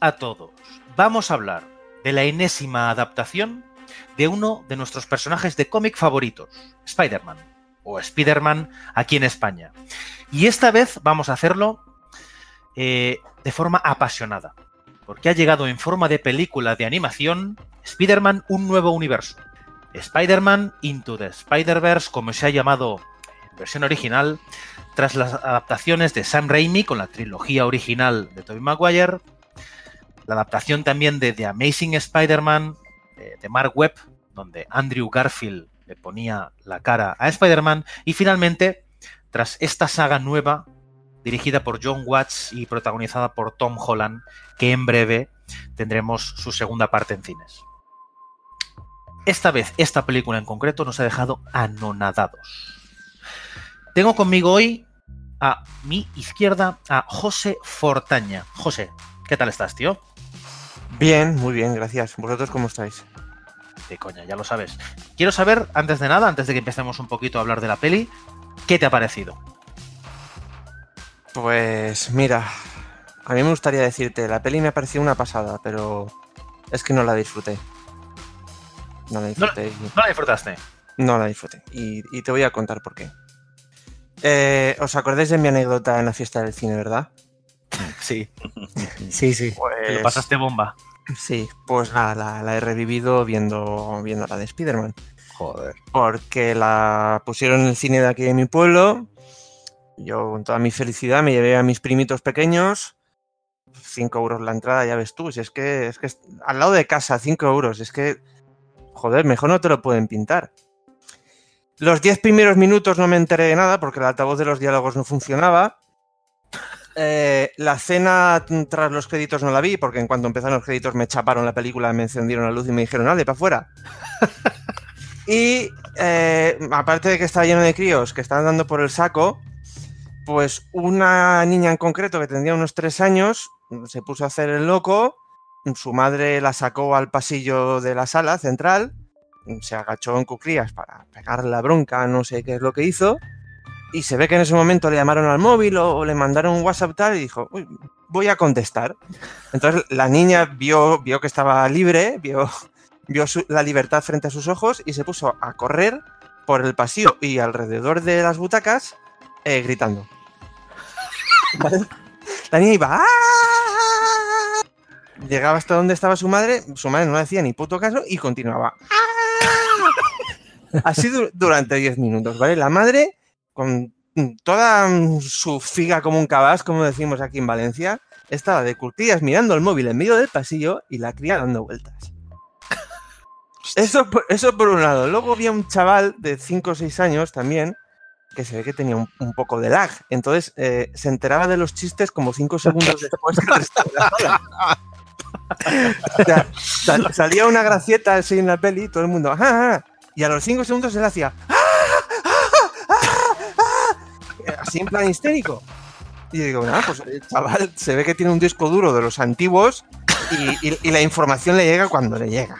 a todos. Vamos a hablar de la enésima adaptación de uno de nuestros personajes de cómic favoritos, Spider-Man, o Spider-Man aquí en España. Y esta vez vamos a hacerlo eh, de forma apasionada, porque ha llegado en forma de película de animación Spider-Man Un Nuevo Universo. Spider-Man Into the Spider-Verse, como se ha llamado en versión original, tras las adaptaciones de Sam Raimi con la trilogía original de Tobey Maguire, la adaptación también de The Amazing Spider-Man eh, de Mark Webb, donde Andrew Garfield le ponía la cara a Spider-Man, y finalmente, tras esta saga nueva, dirigida por John Watts y protagonizada por Tom Holland, que en breve tendremos su segunda parte en cines. Esta vez, esta película en concreto nos ha dejado anonadados. Tengo conmigo hoy a mi izquierda a José Fortaña. José, ¿qué tal estás, tío? Bien, muy bien, gracias. ¿Vosotros cómo estáis? De coña, ya lo sabes. Quiero saber, antes de nada, antes de que empecemos un poquito a hablar de la peli, ¿qué te ha parecido? Pues mira, a mí me gustaría decirte, la peli me ha parecido una pasada, pero es que no la disfruté. No la disfruté. ¿No, ¿no la disfrutaste? No la disfruté. Y, y, te voy a contar por qué. Eh, ¿Os acordáis de mi anécdota en la fiesta del cine, verdad? Sí. Sí, sí. Pues... Te lo pasaste bomba. Sí, pues nada, la, la, he revivido viendo, viendo la de Spider-Man. Joder. Porque la pusieron en el cine de aquí de mi pueblo. Yo, con toda mi felicidad, me llevé a mis primitos pequeños. 5 euros la entrada, ya ves tú. Si es que, es que al lado de casa, 5 euros. Es que, joder, mejor no te lo pueden pintar. Los 10 primeros minutos no me enteré de nada porque el altavoz de los diálogos no funcionaba. Eh, la cena tras los créditos no la vi porque en cuanto empezaron los créditos me chaparon la película, me encendieron la luz y me dijeron, dale, para afuera. y eh, aparte de que estaba lleno de críos que estaban dando por el saco, pues una niña en concreto que tendría unos 3 años se puso a hacer el loco, su madre la sacó al pasillo de la sala central se agachó en cuclillas para pegar la bronca, no sé qué es lo que hizo, y se ve que en ese momento le llamaron al móvil o, o le mandaron un WhatsApp tal y dijo, Uy, voy a contestar. Entonces la niña vio, vio que estaba libre, vio, vio su, la libertad frente a sus ojos y se puso a correr por el pasillo y alrededor de las butacas eh, gritando. ¿Vale? La niña iba... ¡Ah! Llegaba hasta donde estaba su madre, su madre no le hacía ni puto caso y continuaba. Así durante 10 minutos, ¿vale? La madre, con toda su figa como un cabas, como decimos aquí en Valencia, estaba de curtillas mirando el móvil en medio del pasillo y la cría dando vueltas. Eso, eso por un lado. Luego había un chaval de 5 o 6 años también, que se ve que tenía un, un poco de lag. Entonces eh, se enteraba de los chistes como 5 segundos después que o sea, sal, salía una gracieta así en la peli, todo el mundo, ¡ah, ah! y a los 5 segundos él hacía, así plan histérico. Y digo, nada, pues el chaval se ve que tiene un disco duro de los antiguos y, y, y la información le llega cuando le llega.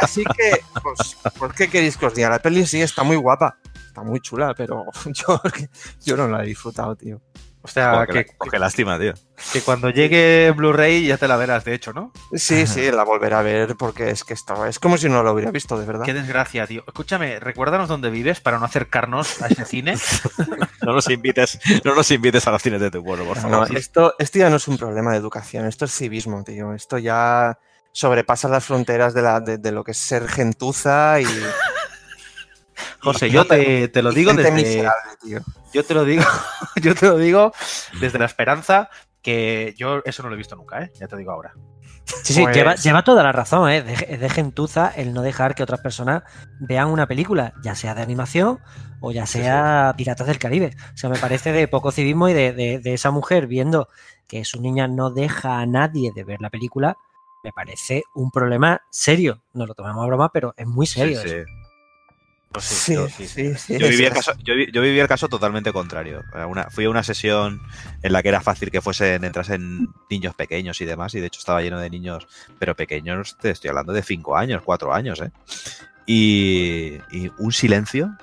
Así que, pues, ¿por qué queréis que os? La peli sí está muy guapa, está muy chula, pero yo, yo no la he disfrutado, tío. O sea, que, qué, qué lástima, tío. que cuando llegue Blu-ray ya te la verás, de hecho, ¿no? Sí, sí, la volveré a ver porque es que estaba, es como si no lo hubiera visto, de verdad. Qué desgracia, tío. Escúchame, recuérdanos dónde vives para no acercarnos a ese cine. No nos invites, no nos invites a los cines de tu pueblo, por No, favor. esto, esto ya no es un problema de educación, esto es civismo, tío. Esto ya sobrepasa las fronteras de, la, de, de lo que es ser gentuza y. José, yo te, te lo digo desde. miserable, tío. Yo te lo digo, yo te lo digo desde la esperanza que yo eso no lo he visto nunca, ¿eh? Ya te digo ahora. Sí, sí, Pues- lleva, lleva toda la razón, ¿eh? De, es de gentuza el no dejar que otras personas vean una película, ya sea de animación o ya sea Piratas del Caribe. O sea, me parece de poco civismo y de, de- de esa mujer viendo que su niña no deja a nadie de ver la película, me parece un problema serio. No lo tomemos a broma, pero es muy serio. Sí, sí. eso. Sí, yo- sí, sí. Yo viví, el caso, yo, vi- yo viví el caso totalmente contrario. Una- fui a una sesión en la que era fácil que fuesen, entrasen niños pequeños y demás, y de hecho estaba lleno de niños, pero pequeños, te estoy hablando de 5 años, 4 años, ¿eh? Y, y un silencio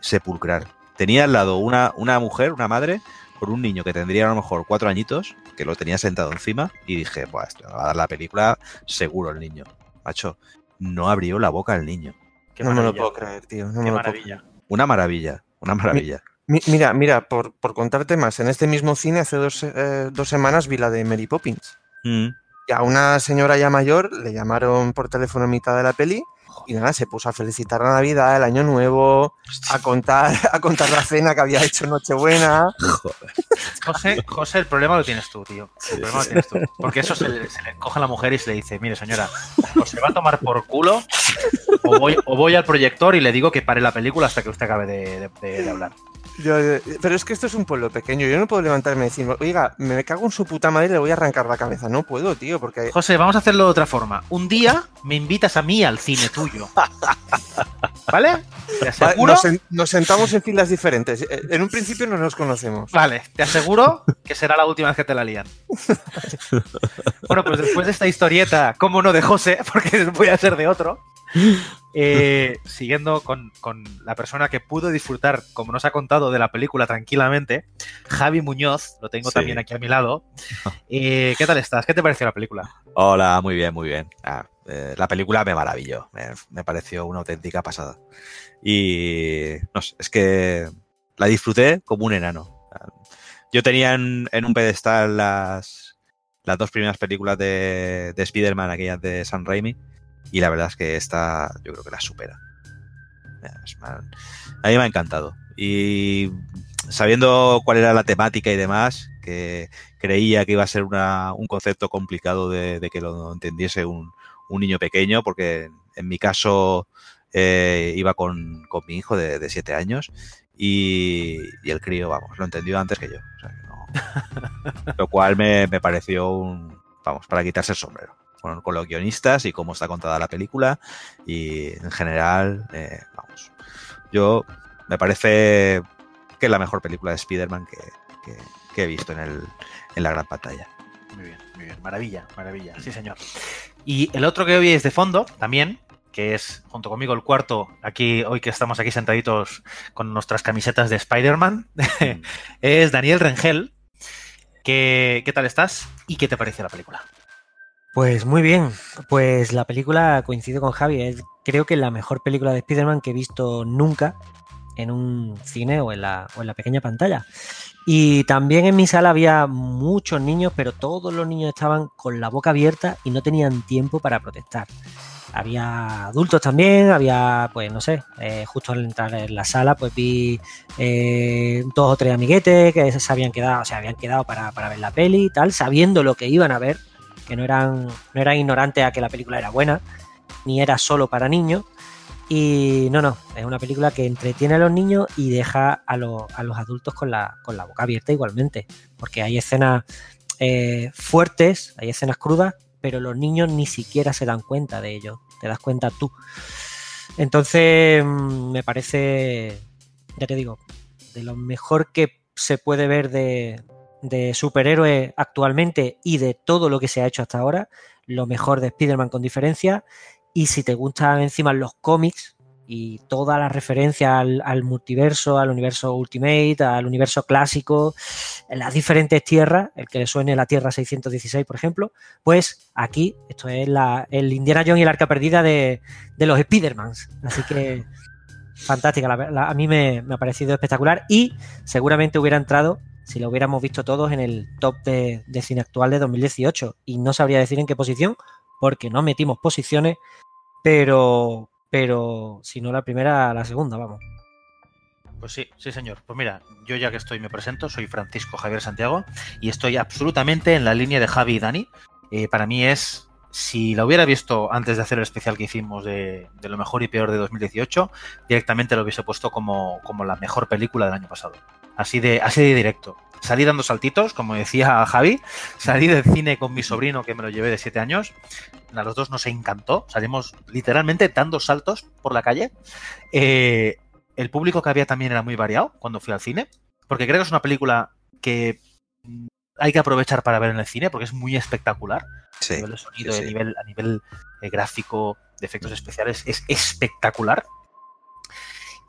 sepulcral. Tenía al lado una, una mujer, una madre, con un niño que tendría a lo mejor 4 añitos, que lo tenía sentado encima, y dije, pues va a dar la película seguro el niño. Macho, no abrió la boca el niño. Qué no me lo puedo creer, tío. No me Qué lo puedo maravilla. Una maravilla, una maravilla. Mi- Mira, mira, por, por contarte más, en este mismo cine hace dos, eh, dos semanas vi la de Mary Poppins. Mm. Y a una señora ya mayor le llamaron por teléfono en mitad de la peli y nada, se puso a felicitar la Navidad, el Año Nuevo, a contar, a contar la cena que había hecho Nochebuena. José, José, el problema lo tienes tú, tío. El problema lo tienes tú. Porque eso se le, se le coge a la mujer y se le dice, mire señora, o se va a tomar por culo o voy, o voy al proyector y le digo que pare la película hasta que usted acabe de, de- de- de hablar. Yo, pero es que esto es un pueblo pequeño, yo no puedo levantarme y decir, oiga, me cago en su puta madre y le voy a arrancar la cabeza. No puedo, tío, porque... José, vamos a hacerlo de otra forma. Un día me invitas a mí al cine tuyo. ¿Vale? Te aseguro, Nos, nos sentamos en filas diferentes. Eh, En un principio no nos conocemos. vale, te aseguro que será la última vez que te la lían. Bueno, pues después de esta historieta, cómo no de José, porque voy a ser de otro, eh, siguiendo con, con la persona que pudo disfrutar, como nos ha contado, de la película tranquilamente, Javi Muñoz, lo tengo Sí. también aquí a mi lado. Eh, ¿Qué tal estás? ¿Qué te pareció la película? Hola, muy bien, muy bien. Ah, eh, la película me maravilló, me, me pareció una auténtica pasada. Y no sé, es que la disfruté como un enano. Yo tenía en, en un pedestal las, las dos primeras películas de, de Spider-Man, aquellas de Sam Raimi, y la verdad es que esta yo creo que la supera. A mí me ha encantado. Y sabiendo cuál era la temática y demás, que creía que iba a ser una- un concepto complicado de, de que lo entendiese un, un niño pequeño, porque en mi caso eh, iba con, con mi hijo de, siete años y, y el crío, vamos, lo entendió antes que yo. O sea, que no- lo cual me, me pareció un, vamos, para quitarse el sombrero. Con, con los guionistas y cómo está contada la película y en general, eh, vamos, yo me parece que es la mejor película de Spider-Man que, que- que he visto en, el, en la gran pantalla. Muy bien, muy bien. Maravilla, maravilla. Sí, señor. Y el otro que hoy es de fondo, también, que es junto conmigo el cuarto, aquí, hoy que estamos aquí sentaditos con nuestras camisetas de Spider-Man, es Daniel Rengel. ¿Qué, ¿Qué tal estás? ¿Y qué te parece la película? Pues muy bien, pues la película, coincido con Javi, es creo que la mejor película de Spider-Man que he visto nunca en un cine o en, la, o en la pequeña pantalla. Y también en mi sala había muchos niños, pero todos los niños estaban con la boca abierta y no tenían tiempo para protestar. Había adultos también, había, pues no sé, eh, justo al entrar en la sala, pues vi eh, dos o tres amiguetes que se habían quedado, o sea, habían quedado para, para ver la peli y tal, sabiendo lo que iban a ver, que no eran, no eran ignorantes a que la película era buena, ni era solo para niños. Y no, no, es una película que entretiene a los niños y deja a, los- a los adultos con la, con la boca abierta igualmente, porque hay escenas eh, fuertes, hay escenas crudas, pero los niños ni siquiera se dan cuenta de ello, te das cuenta tú. Entonces, mm, me parece, ya te digo, de lo mejor que se puede ver de, de superhéroes actualmente y de todo lo que se ha hecho hasta ahora, lo mejor de Spider-Man con diferencia. Y si te gustan encima los cómics y toda la referencia al, al multiverso, al universo Ultimate, al universo clásico, en las diferentes tierras, el que le suene la Tierra 616, por ejemplo, pues aquí esto es la, el Indiana Jones y el Arca Perdida de, de los Spider-Mans. Así que fantástica, la- la- a mí me, me ha parecido espectacular y seguramente hubiera entrado si lo hubiéramos visto todos en el top de, cine actual de 2018 y no sabría decir en qué posición porque no metimos posiciones, pero, pero si no la primera, la segunda, vamos. Pues sí, sí, señor. Pues mira, yo ya que estoy me presento, soy Francisco Javier Santiago y estoy absolutamente en la línea de Javi y Dani. Eh, para mí es, si la hubiera visto antes de hacer el especial que hicimos de, de lo mejor y peor de 2018, directamente lo hubiese puesto como, como la mejor película del año pasado. Así de, así de directo. Salí dando saltitos, como decía Javi, salí del cine con mi sobrino que me lo llevé de 7 años. A los dos nos encantó. Salimos literalmente dando saltos por la calle. Eh, el público que había también era muy variado cuando fui al cine, porque creo que es una película que hay que aprovechar para ver en el cine porque es muy espectacular. Sí, a nivel de sonido, sí, a nivel, a nivel eh, gráfico, de efectos especiales, es espectacular.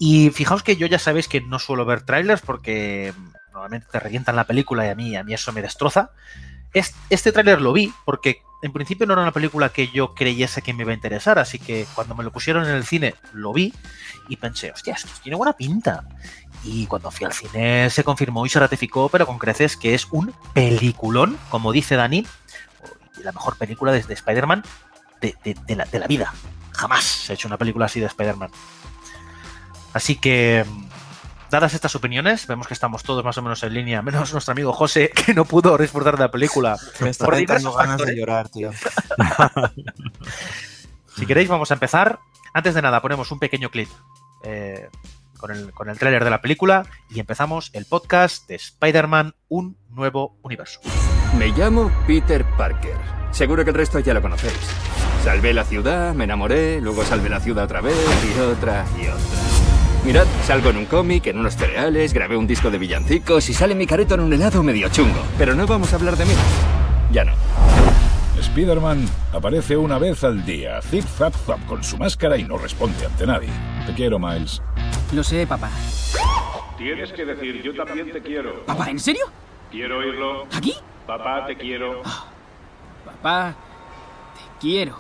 Y fijaos que yo ya sabéis que no suelo ver trailers porque mm, normalmente te revientan la película y a mí, a mí eso me destroza. Es- Este tráiler lo vi porque en principio no era una película que yo creyese que me iba a interesar, así que cuando me lo pusieron en el cine lo vi y pensé, hostia, esto tiene buena pinta. Y cuando fui al cine se confirmó y se ratificó, pero con creces, que es un peliculón, como dice Dani, la mejor película desde Spider-Man de, de- de la, de la vida. Jamás se ha hecho una película así de Spider-Man. Así que, dadas estas opiniones, vemos que estamos todos más o menos en línea, menos nuestro amigo José, que no pudo disfrutar de la película. Me está Por diversos ganas de llorar, tío. Si queréis, vamos a empezar. Antes de nada, ponemos un pequeño clip eh, con, el, con el tráiler de la película y empezamos el podcast de Spider-Man, un nuevo universo. Me llamo Peter Parker. Seguro que el resto ya lo conocéis. Salvé la ciudad, me enamoré, luego salvé la ciudad otra vez y otra y otra. Mirad, salgo en un cómic, en unos cereales, grabé un disco de villancicos y sale mi careto en un helado medio chungo. Pero no vamos a hablar de mí. Ya no. Spider-Man aparece una vez al día, zip zap zap con su máscara y no responde ante nadie. Te quiero, Miles. Lo sé, papá. Tienes que decir, yo también te quiero. ¿Papá, en serio? Quiero oírlo. ¿Aquí? Papá, te quiero. Papá, te quiero.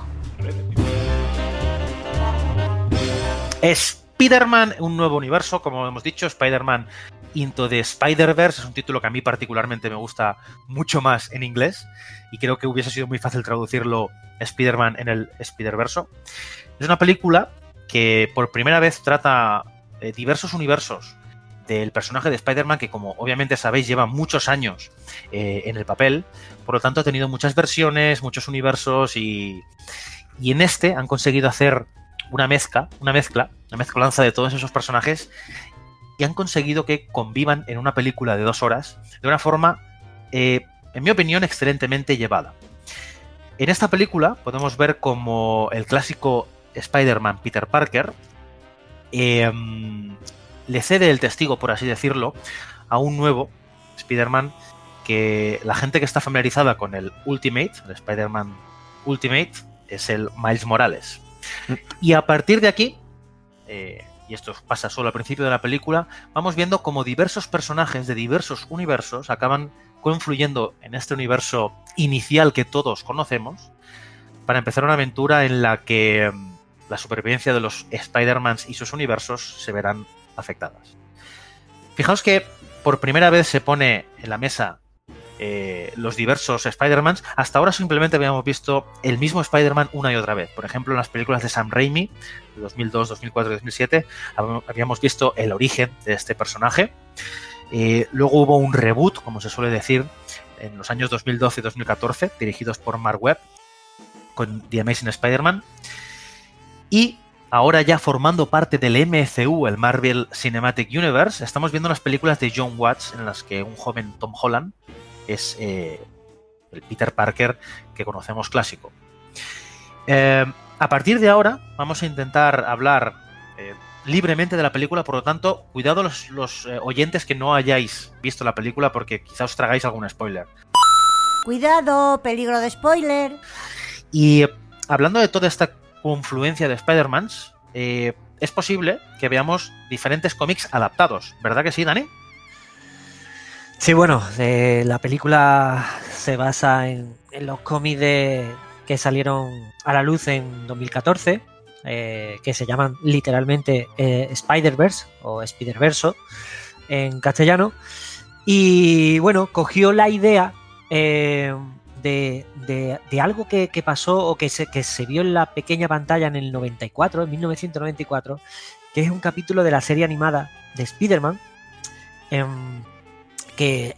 Spider-Man, un nuevo universo, como hemos dicho, Spider-Man Into the Spider-Verse es un título que a mí particularmente me gusta mucho más en inglés y creo que hubiese sido muy fácil traducirlo Spider-Man en el Spider-Verso. Es una película que por primera vez trata eh, diversos universos del personaje de Spider-Man que como obviamente sabéis lleva muchos años eh, en el papel, por lo tanto ha tenido muchas versiones, muchos universos y, y en este han conseguido hacer una mezcla, una mezcla, una mezcolanza de todos esos personajes y han conseguido que convivan en una película de dos horas de una forma, eh, en mi opinión, excelentemente llevada. En esta película podemos ver como el clásico Spider-Man Peter Parker eh, le cede el testigo, por así decirlo, a un nuevo Spider-Man que la gente que está familiarizada con el Ultimate, el Spider-Man Ultimate, es el Miles Morales. Y a partir de aquí, eh, y esto pasa solo al principio de la película, vamos viendo como diversos personajes de diversos universos acaban confluyendo en este universo inicial que todos conocemos para empezar una aventura en la que mm, la supervivencia de los Spider-Mans y sus universos se verán afectadas. Fijaos que por primera vez se pone en la mesa eh, los diversos Spider-Mans. Hasta ahora simplemente habíamos visto el mismo Spider-Man una y otra vez. Por ejemplo, en las películas de Sam Raimi, de 2002, 2004 y 2007, hab- habíamos visto el origen de este personaje. Eh, luego hubo un reboot, como se suele decir, en los años 2012 y 2014, dirigidos por Mark Webb, con The Amazing Spider-Man. Y ahora ya formando parte del MCU, el Marvel Cinematic Universe, estamos viendo las películas de John Watts en las que un joven Tom Holland es eh, el Peter Parker que conocemos clásico. Eh, a partir de ahora vamos a intentar hablar eh, libremente de la película, por lo tanto, cuidado los, los, oyentes que no hayáis visto la película porque quizá os tragáis algún spoiler. Cuidado, peligro de spoiler. Y hablando de toda esta confluencia de Spider-Mans, es posible que veamos diferentes cómics adaptados, ¿verdad que sí, Dani? Sí, bueno, eh, la película se basa en, los cómics que salieron a la luz en 2014, eh, que se llaman literalmente eh, Spider-Verse o Spider-Verso en castellano. Y bueno, cogió la idea eh, de, de- de algo que, pasó o que se, que se vio en la pequeña pantalla en el 94, en 1994, que es un capítulo de la serie animada de Spider-Man, que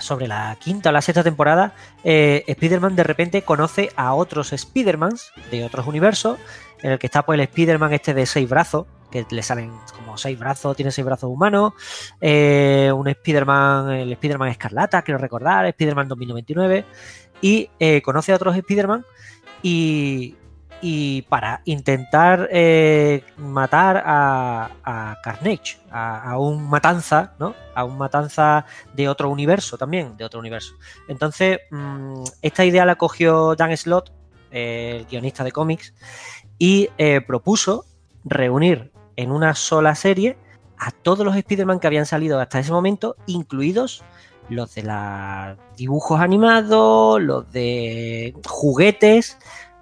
sobre la quinta o la sexta temporada, eh, Spider-Man de repente conoce a otros Spider-Mans de otros universos, en el que está pues el Spider-Man este de seis brazos, que le salen como seis brazos, tiene seis brazos humanos, eh, un Spider-Man, el Spider-Man Escarlata, quiero recordar, Spider-Man 2099, y eh, conoce a otros Spider-Man y, y para intentar eh, matar a, a Carnage, a, un matanza, ¿no? A un matanza de otro universo también, de otro universo. Entonces, mm, esta idea la cogió Dan Slott, el guionista de cómics, y eh, propuso reunir en una sola serie a todos los Spider-Man que habían salido hasta ese momento, incluidos los de los dibujos animados, los de juguetes,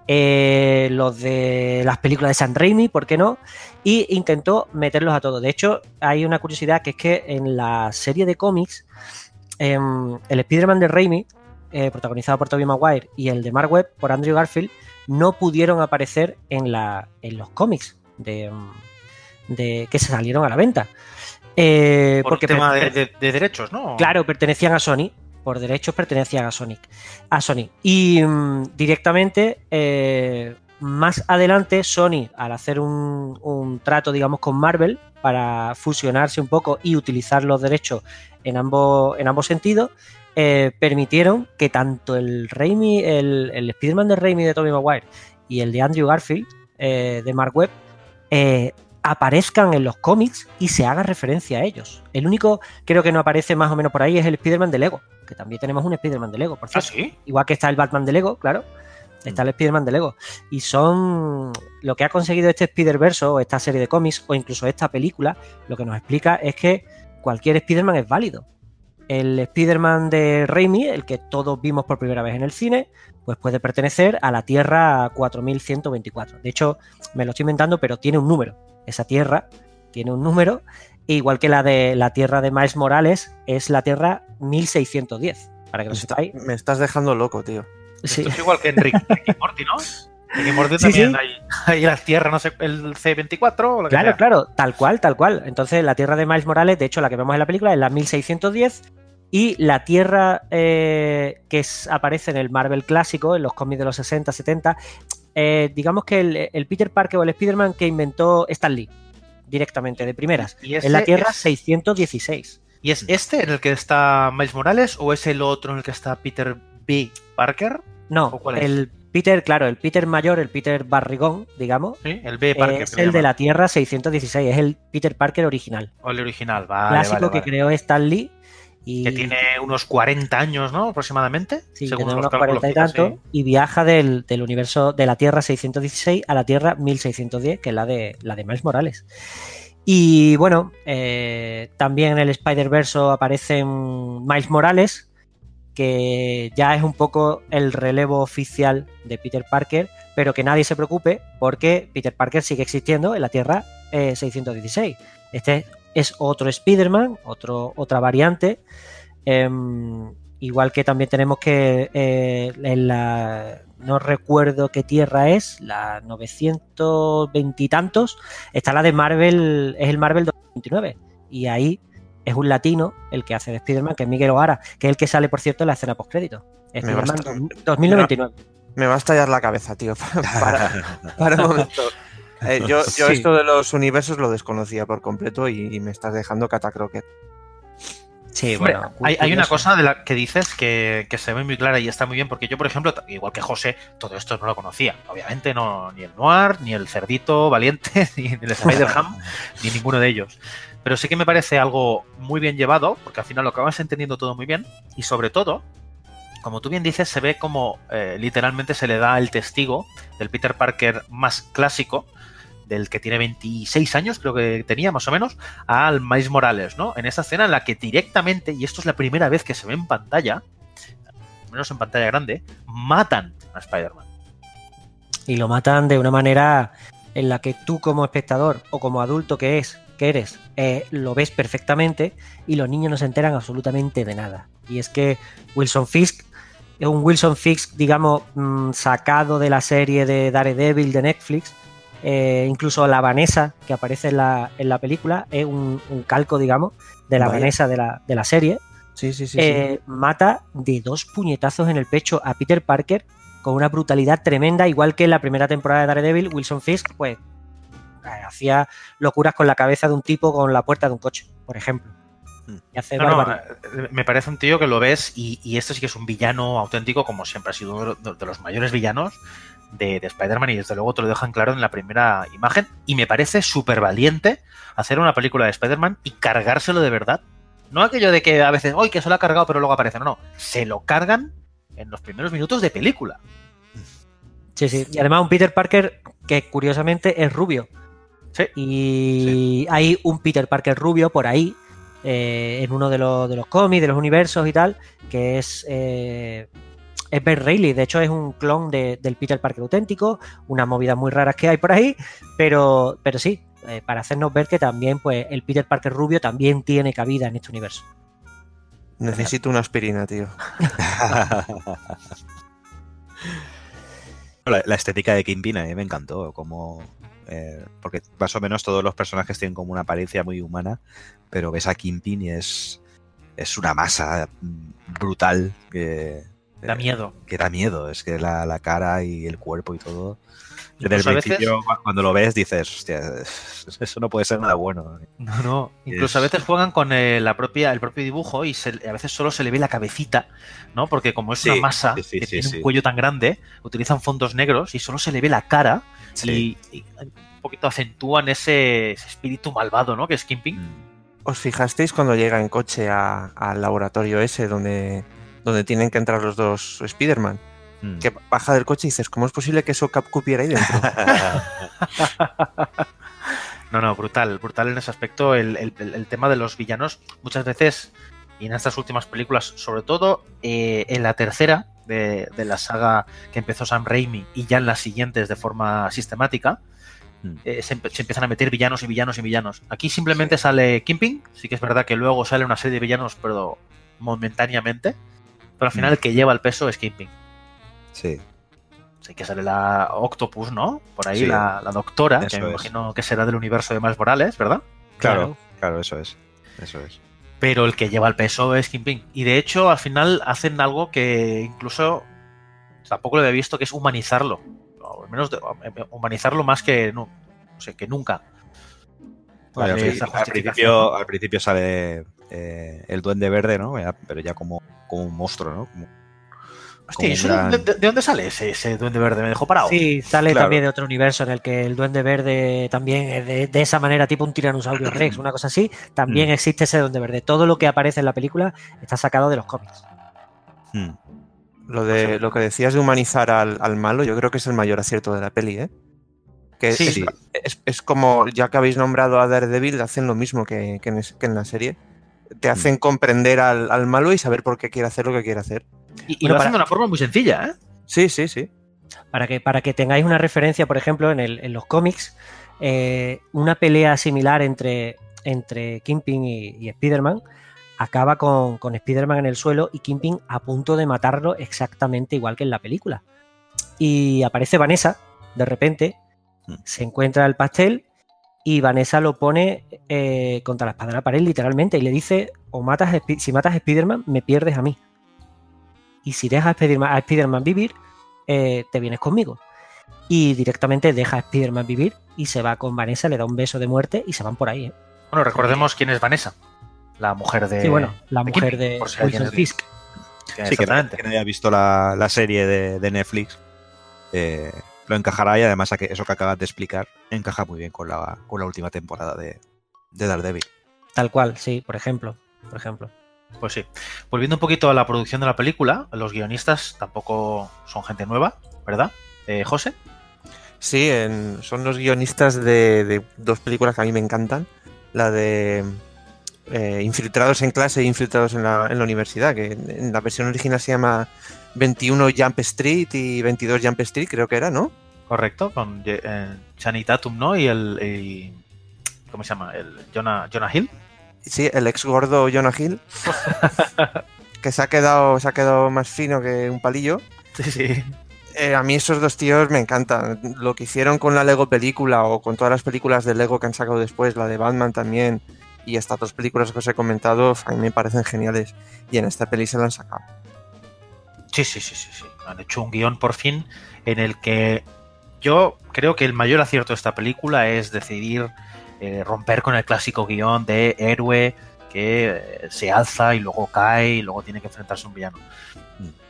eh, los de las películas de San Raimi, ¿por qué no? Y intentó meterlos a todos. De hecho, hay una curiosidad que es que en la serie de cómics, em, el Spider-Man de Raimi, eh, protagonizado por Tobey Maguire, y el de Mark Webb por Andrew Garfield, no pudieron aparecer en, la, en los cómics de, em, de- que se salieron a la venta. Eh, Por porque tema de, pertene- de- de derechos, ¿no? Claro, pertenecían a Sony. Por derechos pertenecían a Sonic. A Sony. Y mm, directamente, eh, más adelante, Sony, al hacer un, un trato, digamos, con Marvel para fusionarse un poco y utilizar los derechos en ambos, en ambos sentidos, eh, permitieron que tanto el Raimi, el, el Spider-Man de Raimi de Tobey Maguire y el de Andrew Garfield, eh, de Mark Webb, eh, aparezcan en los cómics y se haga referencia a ellos. El único, creo que no aparece más o menos por ahí, es el Spider-Man de Lego, que también tenemos un Spider-Man de Lego, por ¿Ah, cierto. sí? Igual que está el Batman de Lego, claro. Está el Spider-Man de Lego. Y son. Lo que ha conseguido este Spider-Verse o esta serie de cómics o incluso esta película, lo que nos explica es que cualquier Spider-Man es válido. El Spider-Man de Raimi, el que todos vimos por primera vez en el cine, pues puede pertenecer a la Tierra 4124. De hecho, me lo estoy inventando, pero tiene un número. Esa Tierra tiene un número, igual que la de la Tierra de Miles Morales, es la Tierra 1610. Para que lo Me, está- sepáis. me estás dejando loco, tío. Sí. Esto es igual que en Rick, Rick y Morty, ¿no? Rick y Morty también sí. Hay, hay las tierras, no sé, el C24 o lo que Claro, sea. claro, tal cual, tal cual. Entonces, la Tierra de Miles Morales, de hecho, la que vemos en la película es la 1610 y la Tierra eh, que es- aparece en el Marvel clásico, en los cómics de los 60, 70, eh, digamos que el, el Peter Parker o el Spider-Man que inventó Stan Lee, directamente, de primeras, Y es la Tierra es- 616. ¿Y es este en el que está Miles Morales o es el otro en el que está Peter B. Parker? No, el Peter, claro, el Peter mayor, el Peter barrigón, digamos, Sí, el B. Parker. es el de la Tierra 616, es el Peter Parker original. O el original, vale. clásico vale, que creó Stan Lee. Y Que tiene unos 40 años, ¿no? Aproximadamente. Sí, según tiene los unos cálculos 40 y tanto, y viaja del, del universo de la Tierra 616 a la Tierra 1610, que es la de, la de Miles Morales. Y bueno, eh, también en el Spider-Verse aparecen Miles Morales, que ya es un poco el relevo oficial de Peter Parker, pero que nadie se preocupe porque Peter Parker sigue existiendo en la Tierra eh, 616. Este es otro Spider-Man, otro, otra variante. Em, igual que también tenemos que eh, en la no recuerdo qué tierra es, la 920 y tantos, está la de Marvel, es el Marvel 2029 y ahí es un latino el que hace de Spider-Man, que es Miguel O'Hara, que es el que sale, por cierto, en la escena postcrédito. Spider-Man estar- 2099. Me va a estallar la cabeza, tío. Para, para un momento. Eh, yo yo Sí. esto de los universos lo desconocía por completo y, y me estás dejando catacroquet. Sí, Hombre, bueno, hay, hay una cosa de la que dices que, que se ve muy clara y está muy bien, porque yo, por ejemplo, igual que José, todo esto no lo conocía. Obviamente, no, ni el Noir, ni el Cerdito Valiente, ni el Spider-Ham, ni ninguno de ellos. Pero sí que me parece algo muy bien llevado, porque al final lo acabas entendiendo todo muy bien, y sobre todo, como tú bien dices, se ve como eh, literalmente se le da el testigo del Peter Parker más clásico, del que tiene 26 años, creo que tenía más o menos, al Miles Morales, ¿no? En esa escena en la que directamente, y esto es la primera vez que se ve en pantalla, al menos en pantalla grande, matan a Spider-Man. y lo matan de una manera en la que tú como espectador o como adulto que es que eres eh, lo ves perfectamente y los niños no se enteran absolutamente de nada y es que Wilson Fisk es un Wilson Fisk digamos mm, sacado de la serie de Daredevil de Netflix Eh, incluso la Vanessa que aparece en la, en la película es un, un calco, digamos, de la Vaya. Vanessa de la, de la serie. Sí, sí, sí. Eh, mata de dos puñetazos en el pecho a Peter Parker con una brutalidad tremenda, igual que en la primera temporada de Daredevil, Wilson Fisk, pues eh, hacía locuras con la cabeza de un tipo con la puerta de un coche, por ejemplo. Y hace No, no, me parece un tío que lo ves y, y este sí que es un villano auténtico, como siempre ha sido uno de los mayores villanos de, de Spider-Man y desde luego te lo dejan claro en la primera imagen. Y me parece súper valiente hacer una película de Spider-Man y cargárselo de verdad. No aquello de que a veces, ¡ay, que se lo ha cargado pero luego aparece! No, no, se lo cargan en los primeros minutos de película. Sí, sí. Y además un Peter Parker que curiosamente es rubio. Sí. Y hay un Peter Parker rubio por ahí, eh, en uno de los, de los cómics, de los universos y tal, que es, eh, es Ben Reilly. De hecho, es un clon de- del Peter Parker auténtico, unas movidas muy raras que hay por ahí, pero, pero sí, eh, para hacernos ver que también pues, el Peter Parker rubio también tiene cabida en este universo. Necesito una aspirina, tío. La, la estética de Kingpin a mí me encantó, como eh, porque más o menos todos los personajes tienen como una apariencia muy humana, pero ves a Kingpin y es, es una masa mm, brutal que Da miedo. que da miedo, es que la, la cara y el cuerpo y todo. Desde el Incluso principio, cu- cuando lo ves, dices, hostia, eso no puede ser nada bueno. No, no. Incluso a Es- veces juegan con eh, la propia, el propio dibujo y se- a veces solo se le ve la cabecita, ¿no? Porque como es Sí, una masa sí, sí, que sí, tiene sí. un cuello tan grande, utilizan fondos negros y solo se le ve la cara Sí. y, y un poquito acentúan ese, ese espíritu malvado, ¿no? Que es Kingpin. Mm. ¿Os fijasteis cuando llega en coche a- al laboratorio ese donde, donde tienen que entrar los dos Spider-Man? Mm. Que baja del coche y dices, ¿cómo es posible que eso cupiera ahí dentro? No, no, brutal, brutal en ese aspecto. El, el- el- tema de los villanos, muchas veces, y en estas últimas películas, sobre todo eh, en la tercera de, de la saga que empezó Sam Raimi y ya en las siguientes de forma sistemática, Mm. eh, se, empiezan a meter villanos y villanos y villanos. Aquí simplemente sale Kingpin, sí que es verdad que luego sale una serie de villanos, pero momentáneamente, pero al final Mm. el que lleva el peso es Kingpin. Sí. Sí que sale la Octopus, ¿no? Por ahí Sí. la, la doctora, que me es. imagino que será del universo de Miles Morales, ¿verdad? Claro, claro, eso es. Eso es. Pero el que lleva el peso es Kingpin. Y de hecho, al final hacen algo que incluso tampoco lo había visto, que es humanizarlo. O al menos de- humanizarlo más que, no, sé, que nunca. Bueno, al, principio, al principio sale eh, el duende verde, ¿no? Ya- Pero ya como, como un monstruo, ¿no? Como, Hostia, ¿y como eso un gran- de, de- de dónde sale ese, ese duende verde? Me dejó parado. Sí, sale Claro. también de otro universo en el que el Duende Verde también es de, de esa manera, tipo un tiranosaurio rex, una cosa así. También Mm. existe ese Duende Verde. Todo lo que aparece en la película está sacado de los cómics. Mm. Lo, de, lo que decías de humanizar al, al malo, yo creo que es el mayor acierto de la peli, ¿eh? Que Sí, es, sí. es- es como, ya que habéis nombrado a Daredevil, hacen lo mismo que, que en, es- que en la serie. Te hacen comprender al, al malo y saber por qué quiere hacer lo que quiere hacer. Y, y Bueno, lo para- hacen de una forma muy sencilla, ¿eh? Sí, sí, sí. Para que, para que tengáis una referencia, por ejemplo, en, el- en los cómics, eh, una pelea similar entre, entre Kingpin y, y Spider-Man acaba con, con Spider-Man en el suelo y Kingpin a punto de matarlo exactamente igual que en la película. Y aparece Vanessa, de repente, Mm. se encuentra el pastel y Vanessa lo pone eh, contra la espada de la pared literalmente y le dice, o matas a si matas a Spider-Man, me pierdes a mí. Y si dejas a Spider-Man, a Spider-Man vivir, eh, te vienes conmigo. Y directamente deja a Spider-Man vivir y se va con Vanessa, le da un beso de muerte y se van por ahí. ¿eh? Bueno, recordemos quién es Vanessa. La mujer de. sí, bueno, la de mujer de por si alguien Wilson es- Fisk. Sí, que nadie, Exactamente. que nadie haya visto la, la serie de, de Netflix eh, lo encajará y además a que eso que acabas de explicar encaja muy bien con la, con la última temporada de, de Daredevil. Tal cual, sí, por ejemplo. Por ejemplo. Pues sí. Volviendo un poquito a la producción de la película, los guionistas tampoco son gente nueva, ¿verdad? Eh, José. Sí, en- son los guionistas de, de dos películas que a mí me encantan. La de eh, Infiltrados en clase e Infiltrados en la, en la universidad, que en, en la versión original se llama 21 Jump Street y 22 Jump Street, creo que era, ¿no? Correcto, con eh, Channing Tatum, ¿no? Y el. y- ¿Cómo se llama? El Jonah, Jonah Hill. Sí, el ex gordo Jonah Hill, que se ha quedado, se ha quedado más fino que un palillo. Sí, sí. Eh, a mí esos dos tíos me encantan. Lo que hicieron con la Lego película o con todas las películas de Lego que han sacado después, la de Batman también, y estas dos películas que os he comentado, a mí me parecen geniales. Y en esta peli se la han sacado. Sí, sí, sí, sí, sí. Han hecho un guion por fin en el que yo creo que el mayor acierto de esta película es decidir eh, romper con el clásico guion de héroe que eh, se alza y luego cae y luego tiene que enfrentarse a un villano.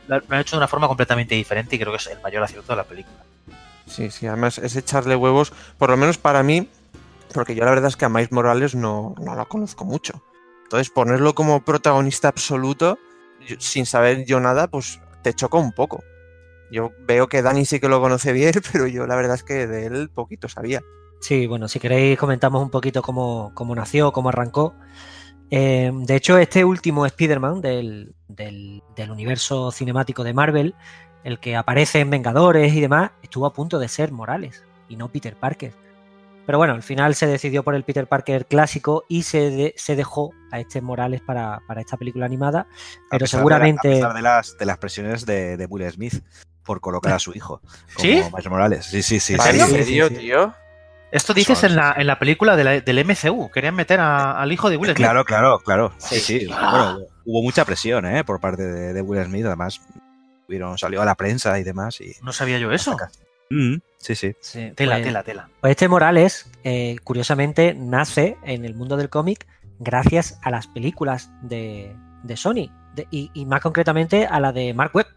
Lo han hecho de una forma completamente diferente y creo que es el mayor acierto de la película. Sí, sí, además es echarle huevos, por lo menos para mí, porque yo la verdad es que a Miles Morales no, no lo conozco mucho. Entonces, ponerlo como protagonista absoluto, sin saber yo nada, pues te choca un poco. Yo veo que Dani sí que lo conoce bien, pero yo la verdad es que de él poquito sabía. Sí, bueno, si queréis comentamos un poquito cómo, cómo nació, cómo arrancó. Eh, de hecho, este último Spider-Man del, del- del universo cinemático de Marvel, el que aparece en Vengadores y demás, estuvo a punto de ser Morales y no Peter Parker. Pero bueno, al final se decidió por el Peter Parker clásico y se, de- se dejó a este Morales para, para esta película animada. A Pero pesar de la- seguramente... a pesar de las, de las presiones de, de Will Smith por colocar a su hijo como ¿Sí? Miles Morales. Sí, sí, sí. ¿En serio? sí, ¿En sí, serio, sí. tío? Esto dices Son- en la, en la película de la- del MCU. Querían meter a- al hijo de Will Smith. Claro, claro, claro. Sí, Sí. Ah. Bueno, hubo mucha presión ¿eh? por parte de, de Will Smith. Además, hubieron, salió a la prensa y demás. Y... No sabía yo eso. Mm, sí, sí. Sí, Tela, pues- tela, tela. Pues este Morales, eh, curiosamente, nace en el mundo del cómic gracias a las películas de, de Sony de- y, y más concretamente a la de Mark Webb.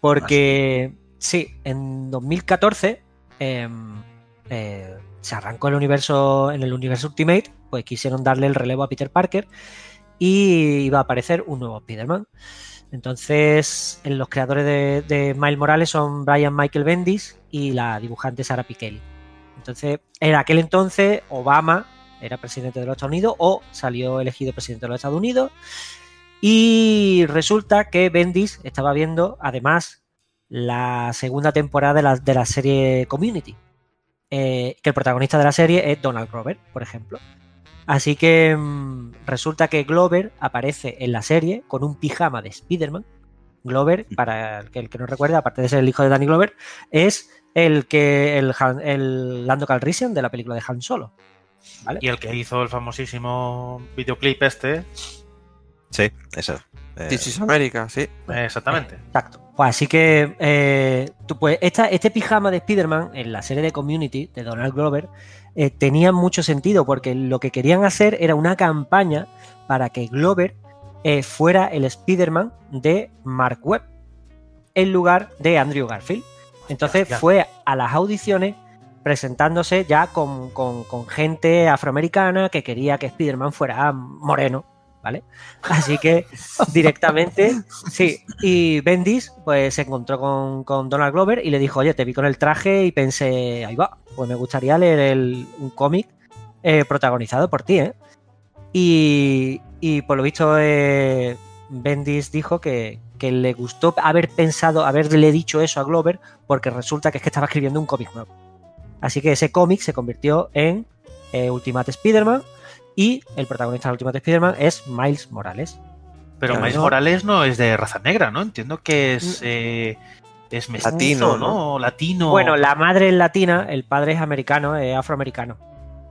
Porque sí, en 2014 em, eh, se arrancó el universo, en el universo Ultimate, pues quisieron darle el relevo a Peter Parker y iba a aparecer un nuevo Spider-Man. Entonces, en los creadores de, de Miles Morales son Brian Michael Bendis y la dibujante Sarah Pikeli. Entonces, en aquel entonces, Obama era presidente de los Estados Unidos o salió elegido presidente de los Estados Unidos. Y resulta que Bendis estaba viendo, además, la segunda temporada de la, de la serie Community. eh, que el protagonista de la serie es Donald Glover, por ejemplo. Así que mm, resulta que Glover aparece en la serie con un pijama de Spider-Man. Glover, para el que, el que no recuerda, aparte de ser el hijo de Danny Glover, es el que el, Han- el Lando Calrissian de la película de Han Solo. ¿Vale? Y el que hizo el famosísimo videoclip este. Sí, eso. This is America, sí. Exactamente. Exacto. Pues así que eh, tú, pues, esta- este pijama de Spider-Man en la serie de Community de Donald Glover eh, tenía mucho sentido porque lo que querían hacer era una campaña para que Glover eh, fuera el Spider-Man de Mark Webb en lugar de Andrew Garfield. Entonces Ya, ya. fue a las audiciones presentándose ya con, con- con gente afroamericana que quería que Spider-Man fuera moreno, ¿vale? Así que directamente, sí. Y Bendis, pues se encontró con, con Donald Glover y le dijo, oye, te vi con el traje y pensé, ahí va, pues me gustaría leer el- un cómic eh, protagonizado por ti, ¿eh? Y, y por lo visto, eh, Bendis dijo que, que le gustó haber pensado, haberle dicho eso a Glover, porque resulta que es que estaba escribiendo un cómic nuevo. Así que ese cómic se convirtió en eh, Ultimate Spider-Man y el protagonista de Ultimate Spider-Man es Miles Morales. Pero Claro, Miles ¿no? Morales no es de raza negra, ¿no? Entiendo que es, eh, es mestizo, Latino, ¿no? Latino. Bueno, la madre es latina, el padre es americano, es afroamericano.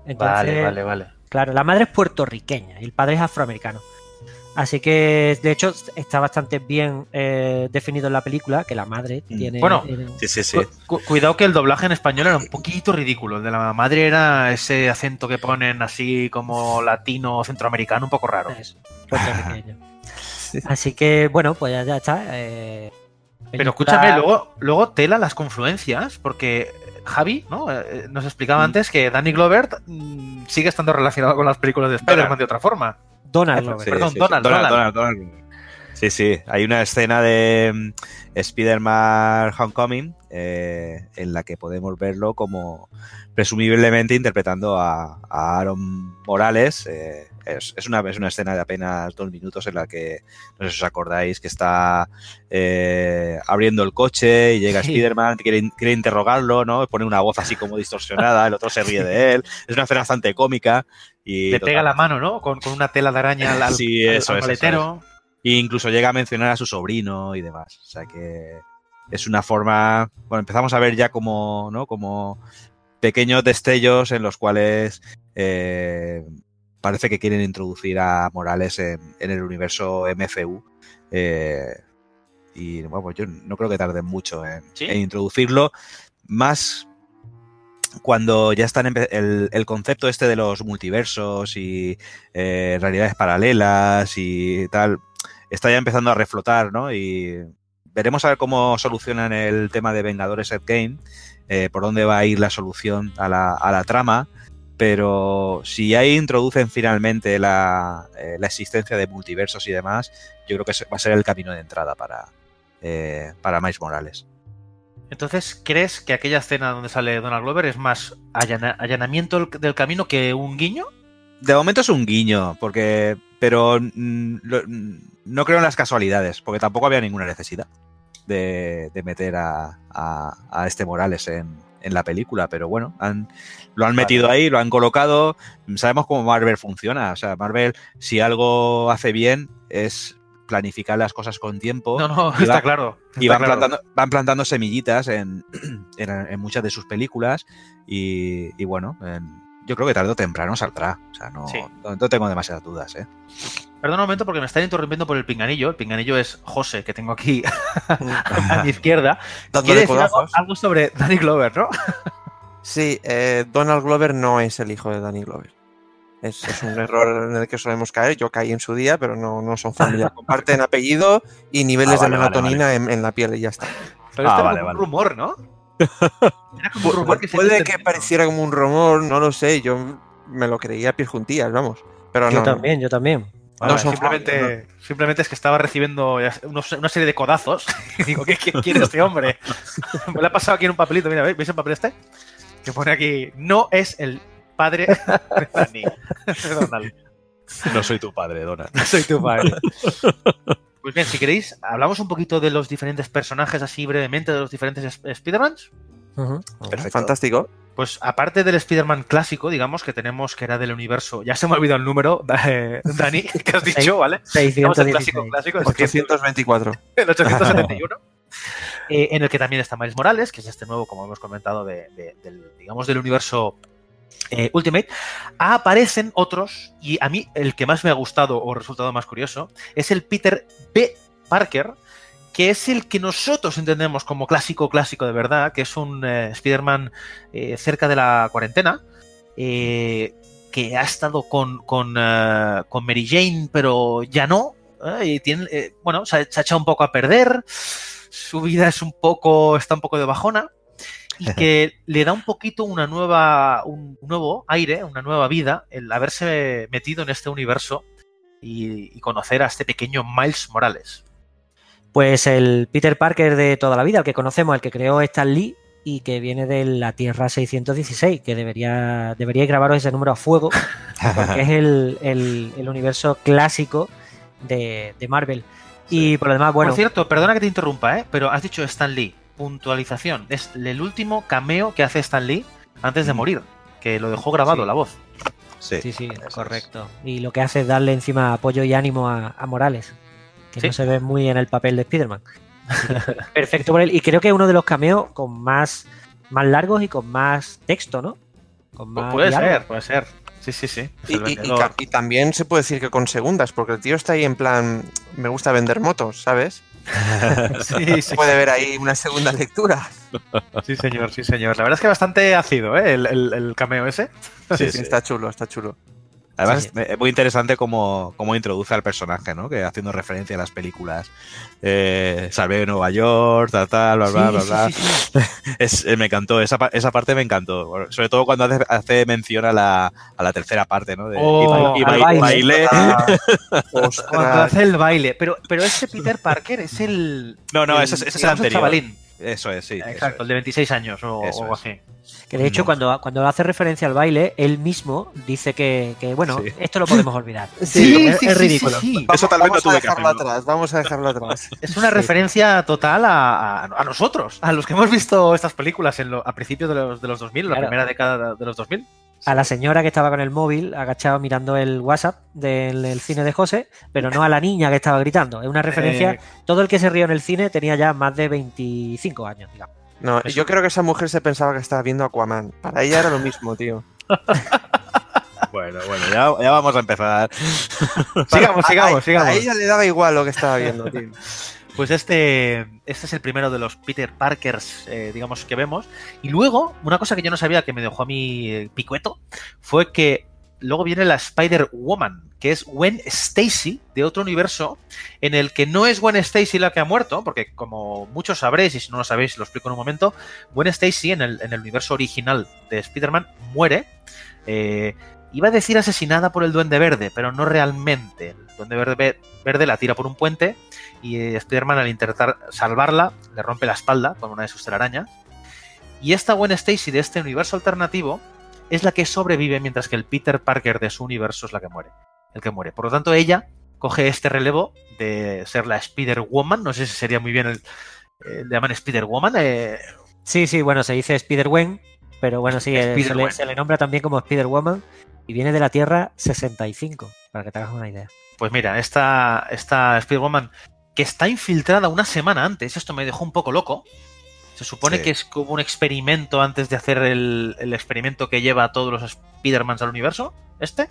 Entonces, Vale, vale, vale. Claro, la madre es puertorriqueña y el padre es afroamericano. Así que, de hecho, está bastante bien eh, definido en la película que la madre tiene. Bueno, eh, Sí, sí, sí. Cu- cu- cuidado que el doblaje en español era un poquito ridículo. El de la madre era ese acento que ponen así como latino centroamericano, un poco raro. eso. Así que, bueno, pues ya, ya está. eh, Pero escúchame, luego, luego tela las confluencias, porque Javi ¿no? Eh, nos explicaba antes que Danny Glover mm, sigue estando relacionado con las películas de Spider-Man de otra forma. Donald Glover. Sí, Perdón, sí, sí. Donald, Donald. Donald. Sí, sí. Hay una escena de mm, Spider-Man Homecoming eh, en la que podemos verlo como presumiblemente interpretando a, a Aaron Morales. eh, es, es una, es una escena de apenas dos minutos en la que, no sé si os acordáis, que está eh, abriendo el coche y llega Sí. Spider-Man, quiere, quiere interrogarlo, ¿no? Pone una voz así como distorsionada, el otro se ríe de él. Es una escena bastante cómica. Y Le total, pega la mano, ¿no? Con, con una tela de araña al, al- Sí, al- eso al es, eso maletero. E incluso llega a mencionar a su sobrino y demás. O sea que es una forma, bueno, empezamos a ver ya como, ¿no? Como pequeños destellos en los cuales eh, parece que quieren introducir a Morales en, en el universo MCU. eh, y bueno, pues yo no creo que tarden mucho en, ¿Sí? en introducirlo. Más cuando ya están el, el concepto este de los multiversos y eh, realidades paralelas y tal, está ya empezando a reflotar, ¿no? Y veremos a ver cómo solucionan el tema de Vengadores Endgame, eh, por dónde va a ir la solución a la, trama, pero si ahí introducen finalmente la, eh, la existencia de multiversos y demás, yo creo que va a ser el camino de entrada para, eh, para Miles Morales. Entonces, ¿crees que aquella escena donde sale Donald Glover es más allana- allanamiento del- camino que un guiño? De momento es un guiño, porque. Pero mm, lo- mm, no creo en las casualidades, porque tampoco había ninguna necesidad de, de meter a, a- a este Morales en, en la película. Pero bueno, han- lo han metido ahí, lo han colocado. Sabemos cómo Marvel funciona. O sea, Marvel, si algo hace bien, es planificar las cosas con tiempo. No, no, y está va- claro. y van, claro. plantando, van plantando semillitas en, en, en muchas de sus películas y, y bueno, en- yo creo que tarde o temprano saldrá. O sea, no, Sí. no, no tengo demasiadas dudas. ¿eh? Perdona un momento porque me están interrumpiendo por el pinganillo. El pinganillo es José, que tengo aquí a mi izquierda. Quiere decir algo, algo sobre Danny Glover, ¿no? Sí, eh, Donald Glover no es el hijo de Danny Glover. Es, es un error en el que solemos caer. Yo caí en su día, pero no, no son familia. Comparten apellido y niveles Ah, vale, de vale, melatonina En, en la piel y ya está. Pero Ah, esto era un rumor, ¿no? Era como un rumor que se puede que pareciera como un rumor, no lo sé. Yo me lo creía a pies juntillas, vamos. Pero Yo no, también, yo también. Vale, No son simplemente, simplemente es que estaba recibiendo unos- una serie de codazos. Y digo, ¿qué, qué quiere este hombre? Me lo ha pasado aquí en un papelito. Mira, ¿veis ¿veis el papel este? Que pone aquí, no es el padre de Danny. de Donald. No soy tu padre, Donald. No soy tu padre. Pues bien, si queréis, hablamos un poquito de los diferentes personajes, así brevemente, de los diferentes Sp- Spider-Mans. Fantástico. Pues aparte del Spider-Man clásico, digamos, que tenemos que era del universo, ya se me ha olvidado el número, eh, Dani, que has dicho, ¿vale? Digamos el 616. clásico, clásico, es 824. el 871, eh, en el que también está Miles Morales, que es este nuevo, como hemos comentado, de- de- del, digamos, del universo eh, Ultimate. Aparecen otros, y a mí el que más me ha gustado o resultado más curioso es el Peter B. Parker, que es el que nosotros entendemos como clásico, clásico de verdad, que es un eh, Spider-Man eh, cerca de la cuarentena, eh, que ha estado con, con, con Mary Jane, pero ya no. y tiene, bueno, se ha, se ha echado un poco a perder. Su vida es un poco, está un poco de bajona. Y que le da un poquito una nueva, un nuevo aire, una nueva vida, el haberse metido en este universo y, y conocer a este pequeño Miles Morales. Pues el Peter Parker de toda la vida, el que conocemos, el que creó Stan Lee y que viene de la Tierra 616, que debería, deberíais grabaros ese número a fuego, porque es el, el- el universo clásico de, de Marvel. Y por lo demás, bueno, Por cierto, perdona que te interrumpa, ¿eh? pero has dicho Stan Lee. Puntualización. Es el último cameo que hace Stan Lee antes de Mm. morir, que lo dejó grabado Sí. la voz. Sí, sí, sí, eso es. correcto. Y lo que hace es darle encima apoyo y ánimo a, a Morales, que Sí. no se ve muy en el papel de Spider-Man. Perfecto por él. Y creo que es uno de los cameos con más, más largos y con más texto, ¿no? Con más puede diálogo. ser, puede ser. Sí, sí, sí. Y, y también se puede decir que con segundas, porque el tío está ahí en plan, me gusta vender motos, ¿sabes? Sí, sí, Puede ver ahí una segunda lectura. sí, señor, sí, señor. La verdad es que bastante ácido, ¿eh? El, el- el cameo ese. Sí, Sí, sí. está chulo, está chulo. Además, Sí. es muy interesante cómo, cómo introduce al personaje, ¿no? Que haciendo referencia a las películas. Eh, Salve de Nueva York, tal, tal, bla, bla, Sí, bla, bla. sí. Es, eh, me encantó, esa, esa parte me encantó. Sobre todo cuando hace, hace mención a la, a la tercera parte, ¿no? De, Oh, y ba- y al ba- baile. baile. Ah, Cuando hace el baile. Pero, pero este Peter Parker es el. No, no, el, ese, es- ese es el anterior. chavalín. Eso es, sí. Exacto, es. el de 26 años o, Eso es. así. Que de hecho, No. cuando, cuando hace referencia al baile, él mismo dice que, que, bueno, Sí. esto lo podemos olvidar. Sí, es, es ridículo. sí. Vamos, Eso tal vez vamos no a tuve que dejarlo atrás, vamos a dejarlo atrás. Es una referencia total a, a- a nosotros, a los que hemos visto estas películas en lo- a principios de los, de los 2000, la Claro. primera década de los 2000. A la señora que estaba con el móvil agachado mirando el WhatsApp del, del cine de José, pero no a la niña que estaba gritando. Es una referencia. Eh. Todo el que se rió en el cine tenía ya más de 25 años, digamos. No, yo creo que esa mujer se pensaba que estaba viendo Aquaman. Para ella era lo mismo, tío. Bueno, bueno, ya, ya vamos a empezar. Sigamos, sigamos, a, sigamos. A ella le daba igual lo que estaba viendo, tío. Pues este, este es el primero de los Peter Parkers, eh, digamos, que vemos. Y luego, una cosa que yo no sabía que me dejó a mí eh, picueto, fue que luego viene la Spider-Woman, que es Gwen Stacy de otro universo, en el que no es Gwen Stacy la que ha muerto, porque como muchos sabréis, y si no lo sabéis, lo explico en un momento, Gwen Stacy en el, en el universo original de Spider-Man muere. eh, iba a decir asesinada por el Duende Verde, pero no realmente. El Duende Verde, verde la tira por un puente y eh, Spider-Man al intentar salvarla le rompe la espalda con una de sus telarañas. Y esta Gwen Stacy de este universo alternativo es la que sobrevive mientras que el Peter Parker de su universo es la que muere. El que muere. Por lo tanto, ella coge este relevo de ser la Spider-Woman. No sé si sería muy bien el... eh, le llaman Spider-Woman. eh, Sí, sí, bueno, se dice Spider-Gwen, pero bueno, sí, se, le, se le nombra también como Spider-Woman y viene de la Tierra 65, para que te hagas una idea. Pues mira, esta, esta Spider-Woman que está infiltrada una semana antes, esto me dejó un poco loco. Se supone Sí. que es como un experimento antes de hacer el, el experimento que lleva a todos los Spider-Mans al universo. ¿Este?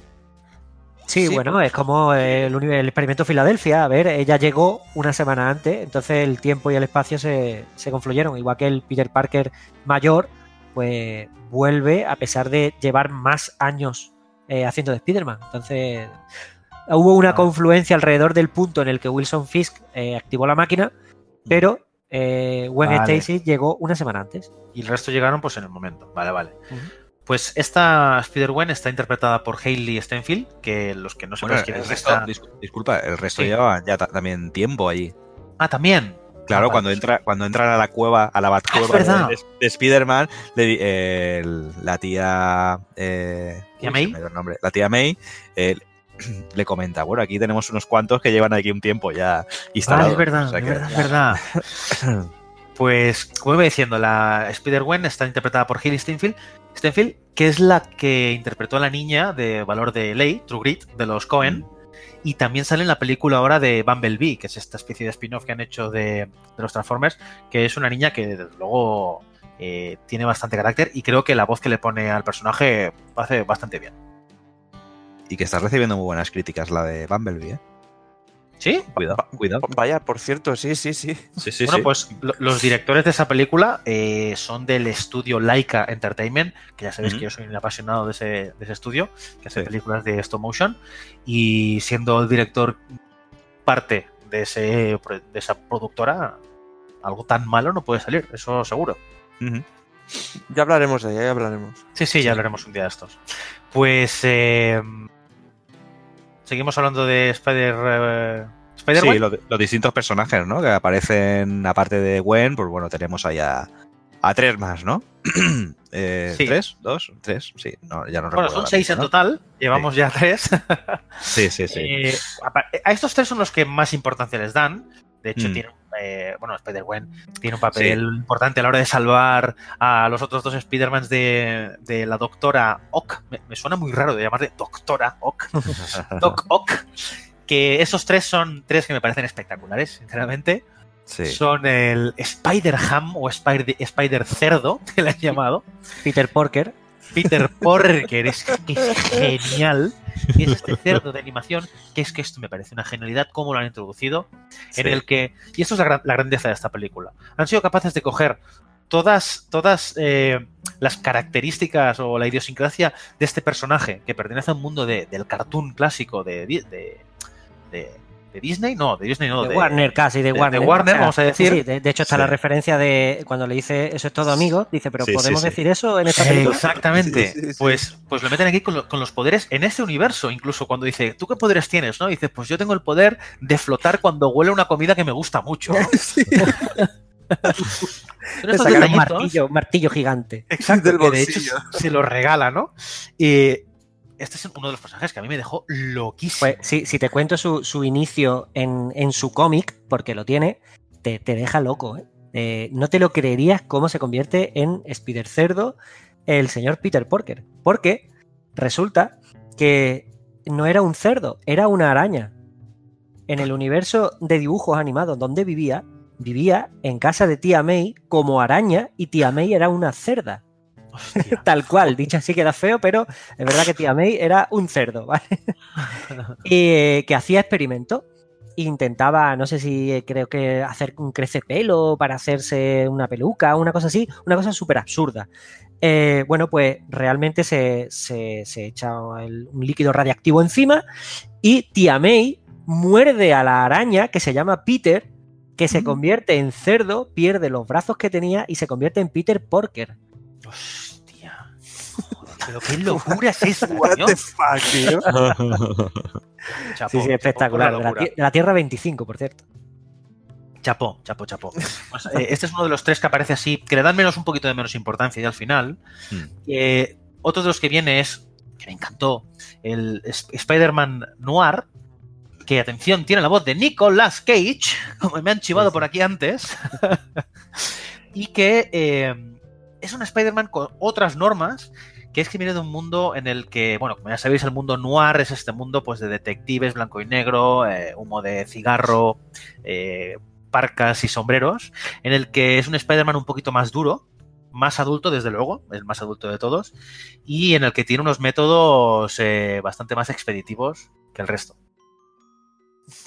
Sí, Sí, bueno, es como el, el experimento Filadelfia. A ver, ella llegó una semana antes, entonces el tiempo y el espacio se, se confluyeron. Igual que el Peter Parker mayor, pues vuelve a pesar de llevar más años eh, haciendo de Spider-Man. Entonces hubo una Ah. confluencia alrededor del punto en el que Wilson Fisk eh, activó la máquina, pero eh, Gwen Vale. Stacy llegó una semana antes. Y el resto llegaron pues en el momento. Vale, vale. Pues esta Spider-Gwen está interpretada por Hailey Steinfeld, que los que no Bueno, sepáis quién el es esta- disculpa, el resto Sí. lleva ya ta- también tiempo allí. Ah, también. Claro, Ah, cuando entra, cuando entran a la cueva, a la Batcueva verdad. de, de Spider-Man, eh, la tía. Eh, ¿Tía uy, May? me nombre. La tía May eh, le comenta: Bueno, aquí tenemos unos cuantos que llevan aquí un tiempo ya Ah, instalados. es verdad, O sea es que- verdad, es verdad. Pues, como iba diciendo, la Spider-Gwen está interpretada por Hailey Steinfeld, Steinfeld, que es la que interpretó a la niña de Valor de Ley, True Grit, de los Cohen. Y también sale en la película ahora de Bumblebee, que es esta especie de spin-off que han hecho de, de los Transformers, que es una niña que desde luego eh, tiene bastante carácter y creo que la voz que le pone al personaje hace bastante bien. Y que está recibiendo muy buenas críticas la de Bumblebee, ¿eh? ¿Sí? Cuidado, cuidado. Vaya, por cierto, sí, sí, sí. Sí, sí, bueno, sí. pues lo- los directores de esa película eh, son del estudio Laika Entertainment, que ya sabéis que yo soy un apasionado de ese, de ese estudio, que hace Sí. películas de stop motion, y siendo el director parte de, ese, de esa productora, algo tan malo no puede salir, eso seguro. Ya hablaremos de ella, ya hablaremos. Sí, sí, ya hablaremos un día de estos. Pues eh, seguimos hablando de Spider... eh, Spider-Man. Sí, lo- los distintos personajes, ¿no? Que aparecen, aparte de Gwen, pues bueno, tenemos ahí a, a tres más, ¿no? Eh, Sí. ¿Tres? ¿Dos? ¿Tres? Sí, no, ya no bueno, recuerdo son ahora seis en total, llevamos ya tres. Sí, sí, sí. Eh, a estos tres son los que más importancia les dan. De hecho, Mm. tiene, eh, bueno, Spider-Gwen tiene un papel importante a la hora de salvar a los otros dos Spider-Mans de, de la doctora Ock. Me, me suena muy raro de llamarle doctora Ock. Doc Ock. Que esos tres son tres que me parecen espectaculares, sinceramente. Sí. Son el Spider-Ham o Spider- Spider-Cerdo, que le han llamado. Peter Porker. Peter Porker es, que es genial. Y es este cerdo de animación que es que esto me parece una genialidad cómo lo han introducido. En el que, y esto es la, gran- la grandeza de esta película, han sido capaces de coger todas, todas eh, las características o la idiosincrasia de este personaje que pertenece a un mundo de- del cartoon clásico de, de- de Disney, no, de Disney no, de, Warner, casi, de, de- de Warner. Warner, vamos a decir. sí, de, de hecho, está Sí. la referencia de cuando le dice eso es todo, amigo. Dice, pero Sí, ¿podemos sí. decir eso en esta película? Exactamente. Sí, sí, sí. Pues, pues lo meten aquí con, lo- con los poderes en este universo. Incluso cuando dice, ¿tú qué poderes tienes? ¿no? Dice, pues yo tengo el poder de flotar cuando huele una comida que me gusta mucho. martillo, un martillo gigante. Exacto, del que de hecho se lo regala, ¿no? Y este es uno de los personajes que a mí me dejó loquísimo. Pues si, si te cuento su, inicio en, su cómic, porque lo tiene, te, deja loco. ¿eh? Eh, no te lo creerías cómo se convierte en Spider Cerdo el señor Peter Porker. Porque Resulta que no era un cerdo, era una araña. En el universo de dibujos animados donde vivía, vivía en casa de tía May como araña y tía May era una cerda. Tal cual, dicho así queda feo, pero es verdad que tía May era un cerdo, ¿vale? y eh, que hacía experimentos. Intentaba, no sé si eh, creo que hacer un crecepelo para hacerse una peluca, una cosa así, una cosa súper absurda. Eh, bueno, pues realmente se, se, se echa el- un líquido radiactivo encima y tía May muerde a la araña que se llama Peter, que se convierte en cerdo, pierde los brazos que tenía y se convierte en Peter Porker. Pero qué locura es esa, What the fuck, tío. Sí, sí, espectacular. De la, de Tierra 25, por cierto. Chapó, chapó, chapó. Pues, eh, este es uno de los tres que aparece así, que le dan menos un poquito de menos importancia y al final. Hmm. Eh, otro de los que viene es, que me encantó, el Sp- Spider-Man Noir, que atención, tiene la voz de Nicolas Cage, como me han chivado por aquí antes, y que eh, es un Spider-Man con otras normas, que es que viene de un mundo en el que, bueno, como ya sabéis, el mundo noir es este mundo pues de detectives, blanco y negro, eh, humo de cigarro, eh, parcas y sombreros, en el que es un Spider-Man un poquito más duro, más adulto, desde luego, el más adulto de todos, y en el que tiene unos métodos eh, bastante más expeditivos que el resto.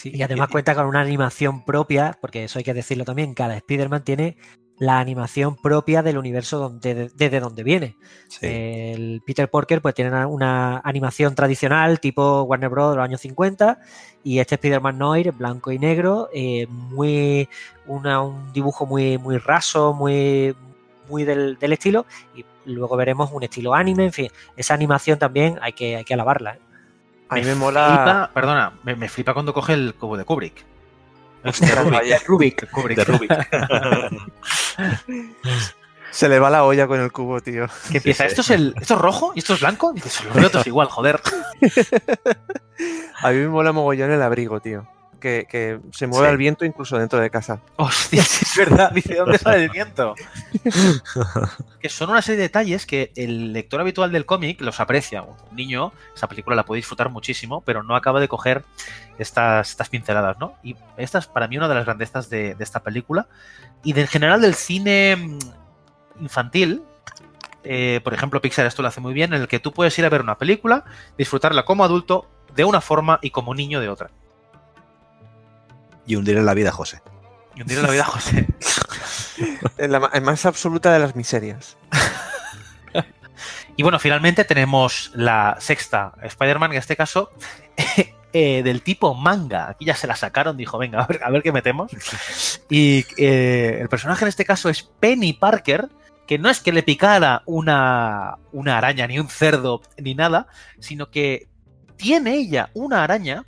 Y además cuenta con una animación propia, porque eso hay que decirlo también, cada Spider-Man tiene la animación propia del universo donde, desde donde viene. El Peter Porker pues tiene una, una animación tradicional tipo Warner Bros. de los años 50 y este Spider-Man Noir blanco y negro, eh, muy una- un dibujo muy, muy raso, muy, muy del, del estilo y luego veremos un estilo anime, en fin, esa animación también hay que, hay que alabarla. ¿eh? A mí me flipa- mola. perdona, me, me flipa cuando coge el cubo de Kubrick. De Rubik. De. De Rubik. Se le va la olla con el cubo, tío. Que empieza, ¿esto es, el, ¿esto es rojo y esto es blanco? Y dices, igual, joder. A mí me mola mogollón el abrigo, tío. Que, que se mueve Sí. al viento incluso dentro de casa. Hostia, sí es verdad. Dice, ¿dónde sale el viento? que son una serie de detalles que el lector habitual del cómic los aprecia. Un niño, esa película la puede disfrutar muchísimo, pero no acaba de coger estas, estas pinceladas, ¿no? Y esta es para mí una de las grandezas de, de esta película. Y de, en general del cine mm, infantil, eh, por ejemplo, Pixar esto lo hace muy bien, en el que tú puedes ir a ver una película, disfrutarla como adulto de una forma y como niño de otra. Y hundir en la vida, José. Y hundir en la vida, José. En la en más absoluta de las miserias. Y bueno, finalmente tenemos la sexta Spider-Man, en este caso, eh, del tipo manga. Aquí ya se la sacaron, dijo, venga, a ver, a ver qué metemos. Y eh, el personaje en este caso es Penny Parker, que no es que le picara una, una araña, ni un cerdo, ni nada, sino que tiene ella una araña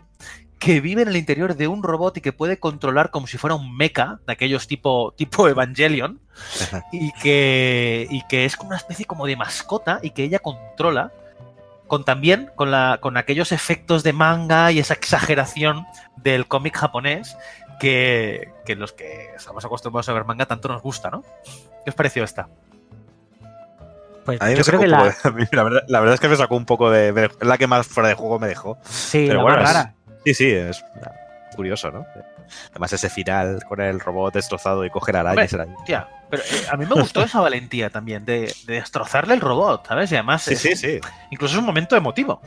que vive en el interior de un robot y que puede controlar como si fuera un mecha, de aquellos tipo, tipo Evangelion, y que, y que es como una especie como de mascota y que ella controla con también con, la, con aquellos efectos de manga y esa exageración del cómic japonés que, que los que estamos acostumbrados a ver manga tanto nos gusta, ¿no? ¿Qué os pareció esta? Pues A mí me yo creo que la, de- a mí la, verdad, la verdad es que me sacó un poco de. Es la que más fuera de juego me dejó. sí, Pero la bueno, más es- rara. Sí, sí, es curioso, ¿no? Además, ese final con el robot destrozado y coger arañas. Hombre, era- Tía, pero eh, a mí me gustó esa valentía también de, de destrozarle el robot, ¿sabes? Y además Sí, es- sí, sí. incluso es un momento emotivo.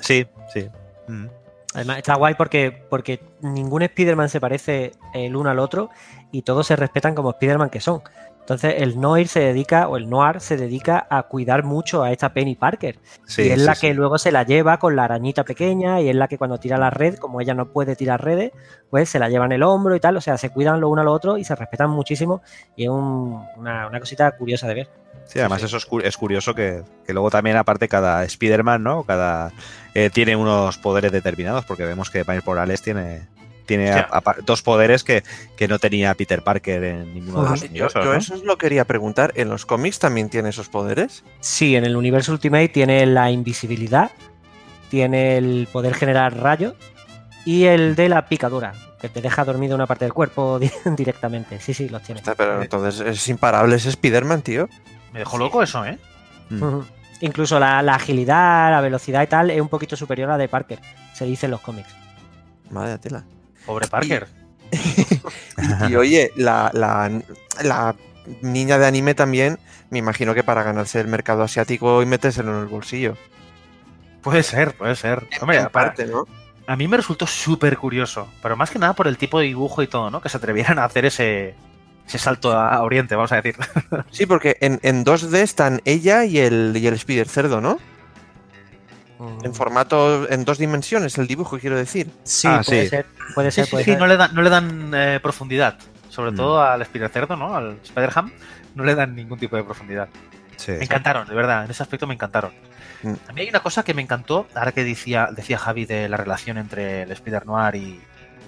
Sí, sí. Mm. Además, está guay porque, porque ningún Spider-Man se parece el uno al otro y todos se respetan como Spider-Man que son. Entonces, el Noir se dedica, o el Noir se dedica a cuidar mucho a esta Penny Parker. Sí, y es sí, la sí. que luego se la lleva con la arañita pequeña y es la que cuando tira la red, como ella no puede tirar redes, pues se la lleva en el hombro y tal. O sea, se cuidan lo uno al otro y se respetan muchísimo y es un- una, una cosita curiosa de ver. Sí, además eso es, cu- es curioso que, que luego también aparte cada Spider-Man, ¿no? Cada eh, tiene unos poderes determinados porque vemos que Miles Morales tiene tiene a- dos poderes que, que no tenía Peter Parker en ninguno de los universos, yo ¿no? eso os lo quería preguntar. ¿En los cómics también tiene esos poderes? Sí, en el universo Ultimate tiene la invisibilidad, tiene el poder generar rayos y el de la picadura, que te deja dormido una parte del cuerpo di- directamente. Sí, sí, los tiene. Está, Pero entonces es imparable ese Spider-Man, tío. Me dejó loco eso, ¿eh? Mm. Incluso la, la agilidad, la velocidad y tal es un poquito superior a la de Parker, se dice en los cómics. Madre tela. Pobre Parker. Y, y, oye, la, la, la niña de anime también, me imagino que para ganarse el mercado asiático y metérselo en el bolsillo. Puede ser, puede ser. Hombre, En para- parte, ¿no? a mí me resultó súper curioso, pero más que nada por el tipo de dibujo y todo, ¿no? Que se atrevieran a hacer ese, ese salto a a Oriente, vamos a decir. Sí, porque en, en 2D están ella y el, y el Spider Cerdo, ¿no? En formato, en dos dimensiones, el dibujo, quiero decir. Sí, Ah, puede sí. ser, puede Sí, ser, sí, puede sí, ser. no le dan, no le dan eh, profundidad. Sobre Mm. todo al Spider Cerdo, ¿no? Al Spider-Ham, no le dan ningún tipo de profundidad. Sí. Me encantaron, de verdad, en ese aspecto me encantaron. Mm. A mí hay una cosa que me encantó, ahora que decía, decía Javi de la relación entre el Spider Noir y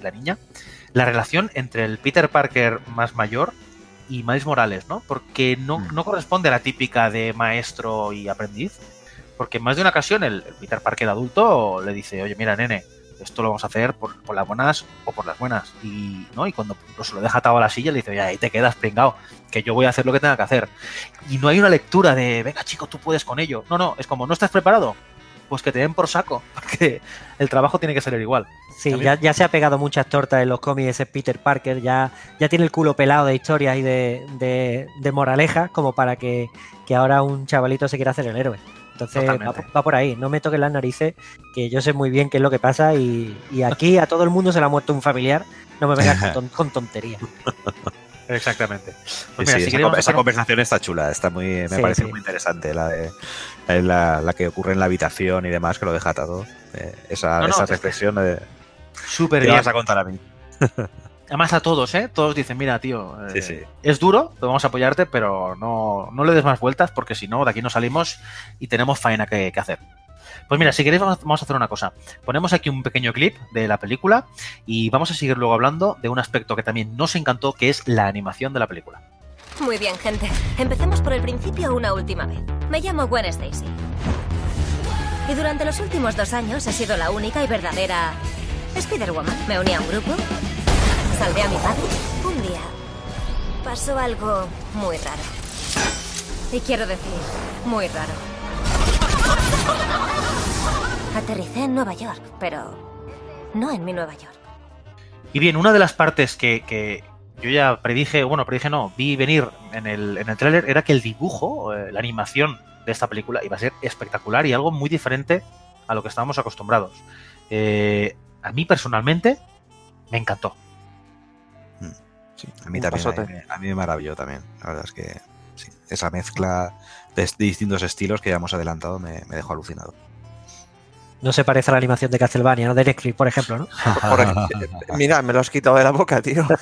la niña, la relación entre el Peter Parker más mayor y Miles Morales, ¿no? Porque no, Mm. no corresponde a la típica de maestro y aprendiz, porque en más de una ocasión el, el Peter Parker adulto le dice, oye, mira, nene, esto lo vamos a hacer por, por las buenas o por las buenas. Y, ¿no? y cuando se lo deja atado a la silla, le dice, oye, ahí te quedas pringado, que yo voy a hacer lo que tenga que hacer. Y no hay una lectura de, venga chico, tú puedes con ello. No, no, es como, ¿no estás preparado? Pues que te den por saco, porque el trabajo tiene que salir igual. Sí, ya, ya se ha pegado muchas tortas en los cómics ese Peter Parker, ya, ya tiene el culo pelado de historias y de, de, de moraleja como para que, que ahora un chavalito se quiera hacer el héroe. Entonces va, por ahí, no me toques las narices, que yo sé muy bien qué es lo que pasa y, y aquí a todo el mundo se le ha muerto un familiar, no me vengas con, ton- con tonterías. Exactamente. Sí, Pues mira, sí, si esa, hacer conversación está chula, está muy, me Sí, parece sí. muy interesante la, de, eh, la, la que ocurre en la habitación y demás, que lo deja atado. Eh, esa, No, no, esa es- reflexión de, súper ¿qué bien. vas a contar a mí? Además a todos, ¿eh? Todos dicen, mira, tío, eh, Sí, sí. es duro, pero vamos a apoyarte, pero no, no le des más vueltas porque si no, de aquí no salimos y tenemos faena que, que hacer. Pues mira, si queréis vamos, vamos a hacer una cosa. Ponemos aquí un pequeño clip de la película y vamos a seguir luego hablando de un aspecto que también nos encantó, que es la animación de la película. Muy bien, gente. Empecemos por el principio una última vez. Me llamo Gwen Stacy. Y durante los últimos dos años he sido la única y verdadera Spider-Woman. Me uní a un grupo, salvé a mi padre. Un día pasó algo muy raro. Y quiero decir, muy raro. Aterricé en Nueva York, pero no en mi Nueva York. Y bien, una de las partes que, yo ya predije, bueno, predije no, vi venir en el, en el tráiler era que el dibujo, eh, la animación de esta película iba a ser espectacular y algo muy diferente a lo que estábamos acostumbrados. Eh, a mí personalmente me encantó. Sí, a mí Un también, pasote. a mí, a mí me maravilló también. La verdad es que sí, esa mezcla de, distintos estilos que ya hemos adelantado me, me dejó alucinado. No se parece a la animación de Castlevania, ¿no? De Netflix, por ejemplo, ¿no? Mira, me lo has quitado de la boca, tío.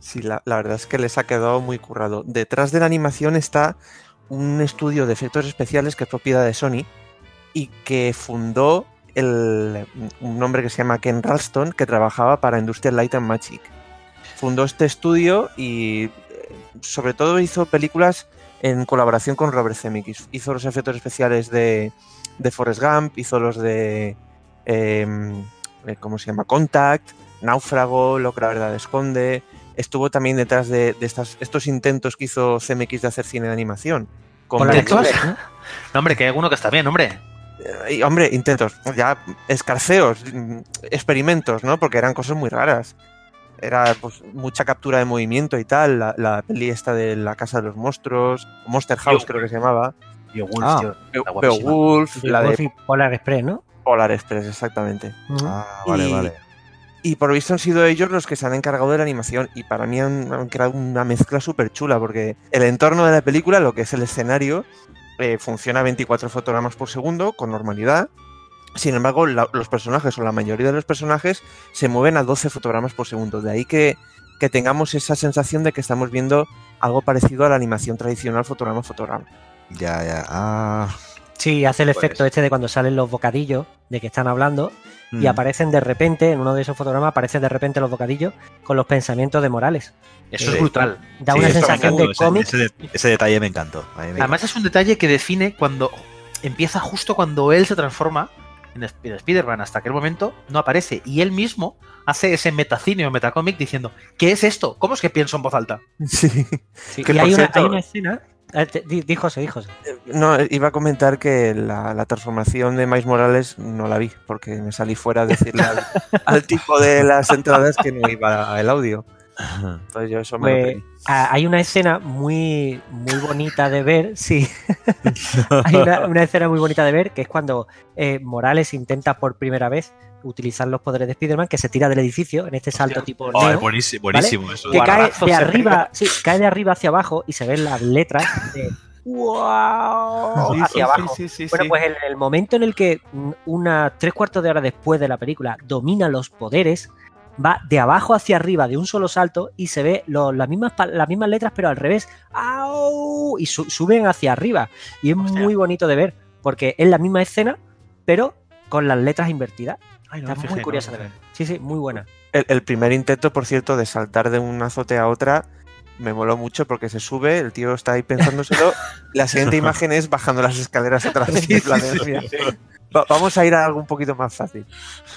Sí, la, la verdad es que les ha quedado muy currado. Detrás de la animación está un estudio de efectos especiales que es propiedad de Sony y que fundó el, un hombre que se llama Ken Ralston que trabajaba para Industrial Light and Magic. Fundó este estudio y eh, sobre todo hizo películas en colaboración con Robert Zemeckis. Hizo los efectos especiales de, de Forrest Gump, hizo los de em, eh, ¿cómo se llama? Contact, Náufrago, Lo que la verdad esconde. Estuvo también detrás de, de estas, estos intentos que hizo CMX de hacer cine de animación. Con. No, hombre, que hay alguno que está bien, hombre. Eh, y, hombre, intentos, ya escarceos, experimentos, ¿no? Porque eran cosas muy raras. Era pues, mucha captura de movimiento y tal. La, la peli esta de la casa de los monstruos, Monster House creo que se llamaba. Beowulf, Ah. tío. Beowulf, la de y Polar Express, ¿no? Polar Express, exactamente. Ah, vale, Y- vale. Y por lo visto han sido ellos los que se han encargado de la animación y para mí han, han creado una mezcla súper chula porque el entorno de la película, lo que es el escenario, eh, funciona a 24 fotogramas por segundo con normalidad. Sin embargo, los personajes o la mayoría de los personajes se mueven a 12 fotogramas por segundo. De ahí que, que tengamos esa sensación de que estamos viendo algo parecido a la animación tradicional fotograma a fotograma. Ya, ya. Ah, Sí, hace el Pues- efecto este de cuando salen los bocadillos de que están hablando y mm. aparecen de repente, en uno de esos fotogramas, aparecen de repente los bocadillos con los pensamientos de Morales. Eso Eh, es brutal. Da Sí, una sensación de cómic. Ese, de- ese detalle me encantó. A mí me- Además es un detalle que define cuando empieza justo cuando él se transforma en Sp- en Spider-Man. Hasta aquel momento no aparece. Y él mismo hace ese metacine o metacómic diciendo, ¿qué es esto? ¿Cómo es que pienso en voz alta? Sí. Sí, Que y hay una, cierto- hay una escena Eh, te- di, di José, di José. No, iba a comentar que la, la transformación de Miles Morales no la vi, porque me salí fuera a decirle al, al tipo de las entradas que no iba el audio. Entonces yo eso me lo Pues, hay una escena muy, muy bonita de ver, sí. hay una, una escena muy bonita de ver que es cuando eh, Morales intenta por primera vez utilizar los poderes de Spider-Man, que se tira del edificio en este salto tipo Oh, Neo, es buenísimo, ¿vale? buenísimo eso. que cae de arriba, sí, cae de arriba hacia abajo y se ven las letras de wow Sí, hacia sí, abajo. sí, sí, bueno, sí. pues en el momento en el que una tres cuartos de hora después de la película domina los poderes, va de abajo hacia arriba de un solo salto y se ve lo- las, mismas, las mismas letras, pero al revés. ¡Au! Y su- suben hacia arriba. Y es Hostia. muy bonito de ver, porque es la misma escena, pero con las letras invertidas. Ay, no Está fijé, muy no curiosa de ver. Sí, sí, muy buena. El, el primer intento, por cierto, de saltar de un azote a otra, me moló mucho porque se sube, el tío está ahí pensándoselo. la siguiente imagen es bajando las escaleras en plan de, "Mira, va- vamos a ir a algo un poquito más fácil.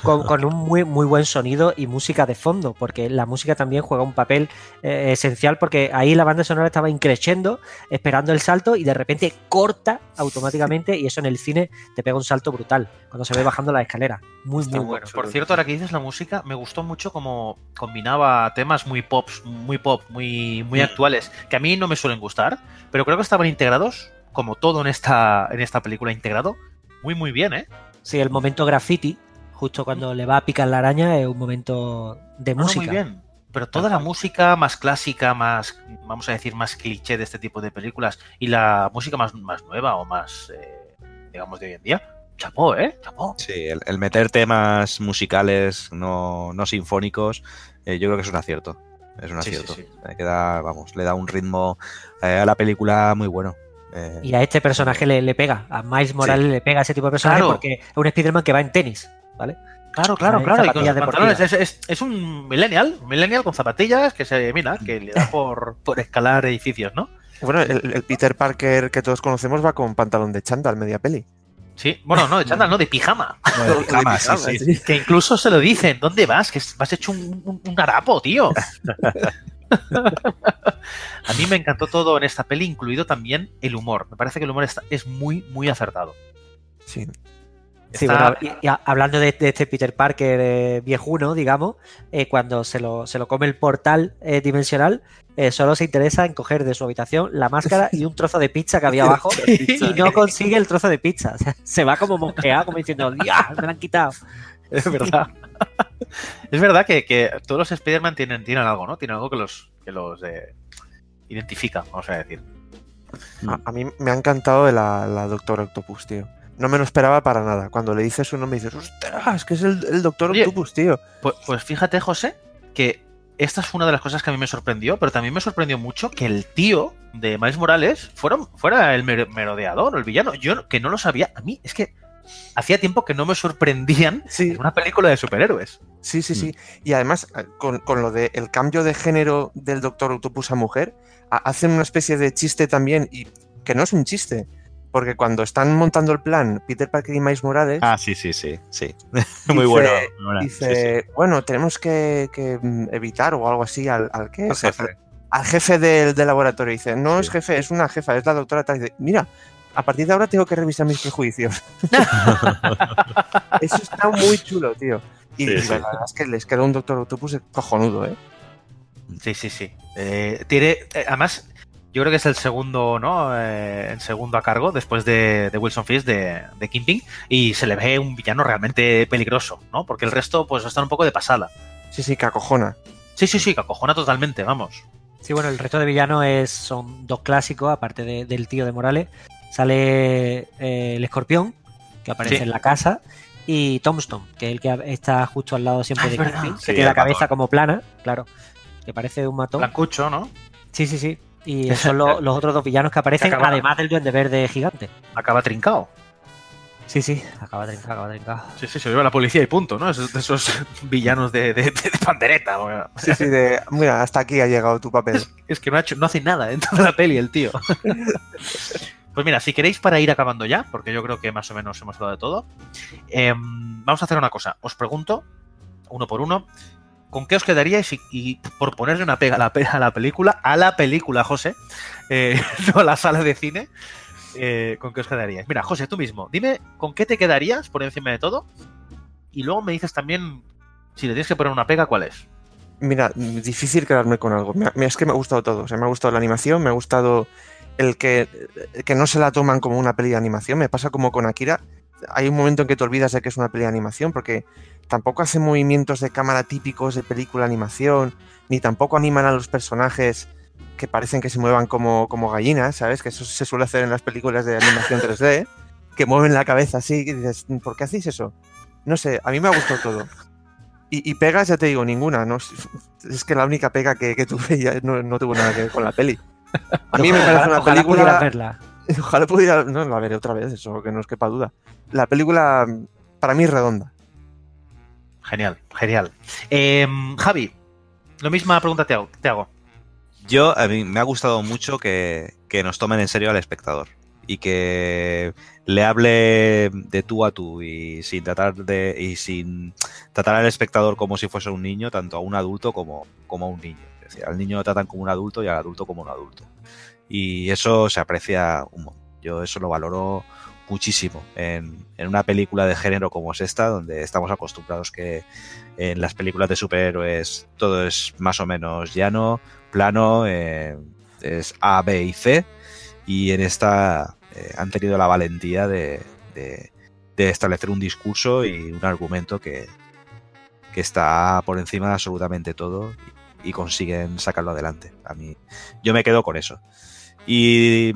con, con un muy, muy buen sonido y música de fondo, porque la música también juega un papel eh, esencial, porque ahí la banda sonora estaba increciendo, esperando el salto y de repente corta automáticamente y eso en el cine te pega un salto brutal cuando se ve bajando la escalera. Muy, muy bueno. Por cierto, ahora que dices la música, me gustó mucho como combinaba temas muy pops, muy pop, muy, muy actuales, que a mí no me suelen gustar, pero creo que estaban integrados, como todo en esta, en esta película integrado, muy muy bien, ¿eh? Sí, el momento graffiti, justo cuando le va a picar la araña, es un momento de No, no, música. muy bien. Pero toda la música más clásica, más, vamos a decir, más cliché de este tipo de películas y la música más, más nueva o más, eh, digamos, de hoy en día, chapó, ¿eh? Chapó. Sí, el, el meter temas musicales no, no sinfónicos, eh, yo creo que es un acierto. Es un Sí, sí, acierto. sí. Eh, que da, vamos, le da un ritmo eh, a la película muy bueno. Eh, Y a este personaje le, le pega, a Miles Morales le pega ese tipo de personaje Claro. porque es un Spider-Man que va en tenis, ¿vale? Claro, claro, claro. Y con. Es, es- es un millennial, un millennial con zapatillas que se, mira, que le da por, por escalar edificios, ¿no? Bueno, el, el Peter Parker que todos conocemos va con pantalón de chándal media peli. Sí, bueno, no, de chándal, no, de pijama. no, de pijama, sí, pijama, sí. sí. Que incluso se lo dicen, ¿dónde vas? Que vas hecho un, un, un harapo, tío. A mí me encantó todo en esta peli, incluido también el humor. Me parece que el humor está- es muy, muy acertado. Sí. Sí, Está- bueno, y, y a- hablando de, de este Peter Parker eh, viejuno, digamos, eh, cuando se lo, se lo come el portal eh, dimensional, eh, solo se interesa en coger de su habitación la máscara y un trozo de pizza que había abajo y no consigue el trozo de pizza. O sea, se va como mosqueado, como diciendo, ¡Dios! Me lo han quitado. Es verdad. es verdad que, que todos los Spider-Man tienen, tienen algo, ¿no? Tienen algo que los, que los eh, identifica, vamos a decir. A, a mí me ha encantado la, la Doctor Octopus, tío. No me lo esperaba para nada. Cuando le dices su nombre dices, ¡ostras! Que es el, el Doctor Oye, Octopus, tío. Pues, pues fíjate, José, que esta es una de las cosas que a mí me sorprendió, pero también me sorprendió mucho que el tío de Miles Morales fuera, fuera el mer- merodeador el villano. Yo que no lo sabía. A mí es que hacía tiempo que no me sorprendían Sí. en una película de superhéroes. Sí, sí, sí. Y además, eh, con, con lo del el cambio de género del Doctor Octopus a mujer, ha- hacen una especie de chiste también, y que no es un chiste. Porque cuando están montando el plan Peter Parker y Miles Morales, Ah, sí, sí, sí, sí. Dice- muy bueno. muy dice, Sí, bueno, tenemos que, que, mm, evitar o algo así al, al ¿qué Al jefe. Al jefe del, del laboratorio. Dice, no es jefe, es una jefa, es la doctora tal. Dice, mira, a partir de ahora tengo que revisar mis prejuicios. Eso está muy chulo, tío. Y, Sí, y sí. la verdad es que les queda un Doctor Octopus cojonudo, ¿eh? Sí, sí, sí. Eh, tiene, eh, además, yo creo que es el segundo, ¿no? Eh, el segundo a cargo después de, de Wilson Fisk de, de Kingpin y se le ve un villano realmente peligroso, ¿no? Porque el resto, pues, están un poco de pasada. Sí, sí, que acojona. Sí, sí, sí, que acojona totalmente, vamos. Sí, bueno, el resto de villanos es, son dos clásicos, aparte de- del tío de Morales. Sale eh, el escorpión, que aparece Sí. en la casa, y Tombstone, que es el que está justo al lado siempre Ah, de. Kingpin, que Sí, tiene la cabeza matón. como plana, claro, que parece un matón. Blancucho, ¿no? Sí, sí, sí. Y son los, los otros dos villanos que aparecen, Que acaba- además del duende verde gigante. Acaba trincado. Sí, sí, acaba trincado, acaba trincado. Sí, sí, se lleva la policía y punto, ¿no? Esos, de esos villanos de, de, de pandereta. bueno. Sí, sí, de, mira, hasta aquí ha llegado tu papel. Es que no, ha hecho, no hace nada en toda la peli el tío. Pues mira, si queréis para ir acabando ya, porque yo creo que más o menos hemos hablado de todo, em, vamos a hacer una cosa. Os pregunto, uno por uno, ¿con qué os quedaríais? Y, por ponerle una pega a la, película, a la película, José, eh, no a la sala de cine, eh, ¿con qué os quedaríais? Mira, José, tú mismo, dime con qué te quedarías por encima de todo y luego me dices también, si le tienes que poner una pega, ¿cuál es? Mira, difícil quedarme con algo. Me- es que me ha gustado todo. O sea, me ha gustado la animación, me ha gustado el que, que no se la toman como una peli de animación. Me pasa como con Akira. Hay un momento en que te olvidas de que es una peli de animación porque tampoco hace movimientos de cámara típicos de película animación, ni tampoco animan a los personajes que parecen que se muevan como, como gallinas, ¿sabes? Que eso se suele hacer en las películas de animación 3D, que mueven la cabeza así y dices, ¿por qué hacéis eso? No sé, a mí me ha gustado todo. Y, y pegas, ya te digo, ninguna. ¿no? Es que la única pega que, tuve ya no tuvo nada que ver con la peli. A mí me parece una ojalá película. pudieras verla. Ojalá pudiera. No, la veré otra vez, eso que no os quepa duda. La película, para mí, es redonda. Genial, genial. Eh, Javi, lo misma pregunta te hago. Te hago. Yo, a mí me ha gustado mucho que, que nos tomen en serio al espectador y que le hable de tú a tú y sin tratar de y sin tratar al espectador como si fuese un niño, tanto a un adulto como, como a un niño. Es decir, al niño lo tratan como un adulto y al adulto como un adulto. Y eso se aprecia un montón. Yo eso lo valoro muchísimo en, en una película de género como es esta, donde estamos acostumbrados que en las películas de superhéroes todo es más o menos llano, plano, eh, es A, B y C, y en esta eh, han tenido la valentía de, de- de establecer un discurso y un argumento que, que está por encima de absolutamente todo y, y consiguen sacarlo adelante. A mí, yo me quedo con eso. Y,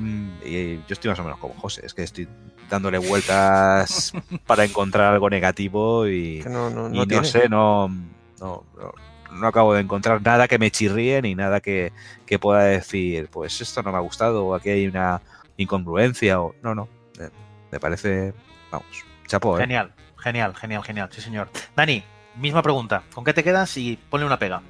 y yo estoy más o menos como José, es que estoy dándole vueltas para encontrar algo negativo y, no, no, y no no sé, no, no, no- no acabo de encontrar nada que me chirríe ni nada que, que pueda decir, pues esto no me ha gustado o aquí hay una incongruencia o no, no. eh, Me parece, vamos, chapó, ¿eh? Genial, genial, genial, genial. Sí, señor. Dani, misma pregunta. ¿Con qué te quedas y ponle una pega?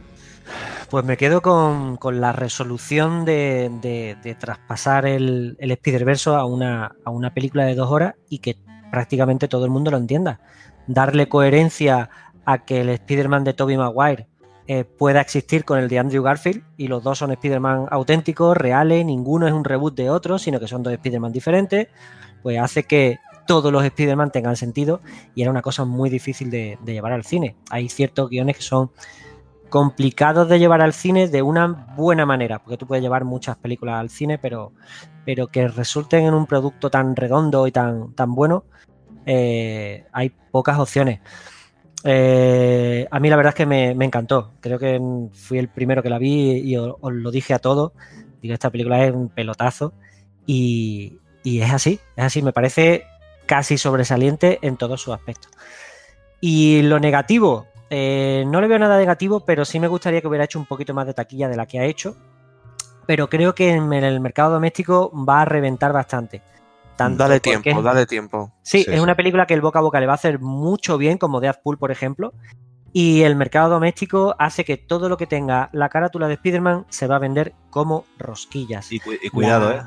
Pues me quedo con, con la resolución de, de- de traspasar el, el Spider-Verse a una, a una película de dos horas y que prácticamente todo el mundo lo entienda. Darle coherencia a que el Spider-Man de Tobey Maguire eh, pueda existir con el de Andrew Garfield y los dos son Spider-Man auténticos, reales, ninguno es un reboot de otro, sino que son dos Spider-Man diferentes, pues hace que todos los Spider-Man tengan sentido y era una cosa muy difícil de, llevar al cine. Hay ciertos guiones que son complicados de llevar al cine de una buena manera, porque tú puedes llevar muchas películas al cine, pero, pero que resulten en un producto tan redondo y tan, tan bueno, eh, hay pocas opciones. Eh, a mí la verdad es que me, encantó. Creo que fui el primero que la vi y os, lo dije a todos. Digo, esta película es un pelotazo y, y es así, es así. Me parece casi sobresaliente en todos sus aspectos. Y lo negativo, eh, no le veo nada negativo, pero sí me gustaría que hubiera hecho un poquito más de taquilla de la que ha hecho. Pero creo que en el mercado doméstico va a reventar bastante. Tanto dale porque- tiempo, dale tiempo. Sí, Sí, es sí. una película que el boca a boca le va a hacer mucho bien, como Deadpool, por ejemplo. Y el mercado doméstico hace que todo lo que tenga la carátula de Spider-Man se va a vender como rosquillas. Y, cu- y cuidado, La ¿eh?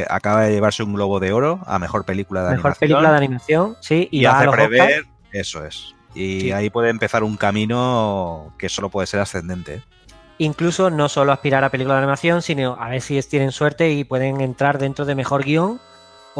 Eh, Acaba de llevarse un globo de oro a mejor película de Mejor animación. película de animación, sí, y, y va a los prever, Oscars. eso es. Y Sí. ahí puede empezar un camino que solo puede ser ascendente. Incluso no solo aspirar a película de animación, sino a ver si tienen suerte y pueden entrar dentro de mejor guion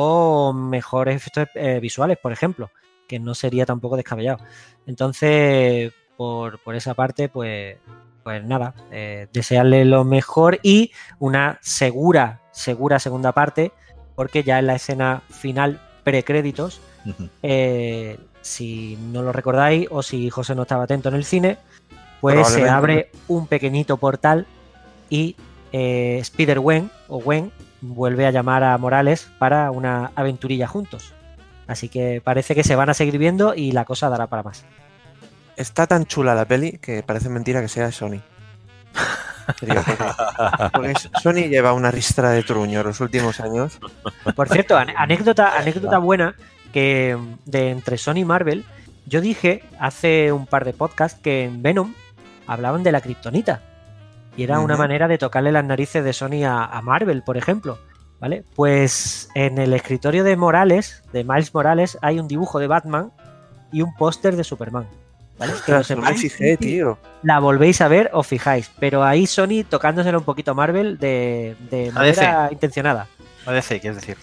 o mejores efectos eh, visuales, por ejemplo, que no sería tampoco descabellado. Entonces, por, por esa parte, pues, pues nada, eh, desearle lo mejor y una segura, segura segunda parte, porque ya en la escena final precréditos, eh, si no lo recordáis o si José no estaba atento en el cine, pues se abre un pequeñito portal y eh, Spider-Gwen o Gwen vuelve a llamar a Morales para una aventurilla juntos. Así que parece que se van a seguir viendo y la cosa dará para más. Está tan chula la peli que parece mentira que sea de Sony. Te digo, porque, porque Sony lleva una ristra de truño los últimos años. Por cierto, anécdota, anécdota buena que mm, de entre Sony y Marvel, yo dije hace un par de podcasts que en Venom hablaban de la kriptonita. Y era una manera de tocarle las narices de Sony a, a Marvel, por ejemplo. ¿Vale? Pues en el escritorio de Morales, de Miles Morales, hay un dibujo de Batman y un póster de Superman. ¿vale? Ostras, Que lo no me sepáis. fijé, tío. La volvéis a ver, os fijáis. Pero ahí Sony tocándosela un poquito a Marvel de, de manera intencionada. A DC, quieres decir.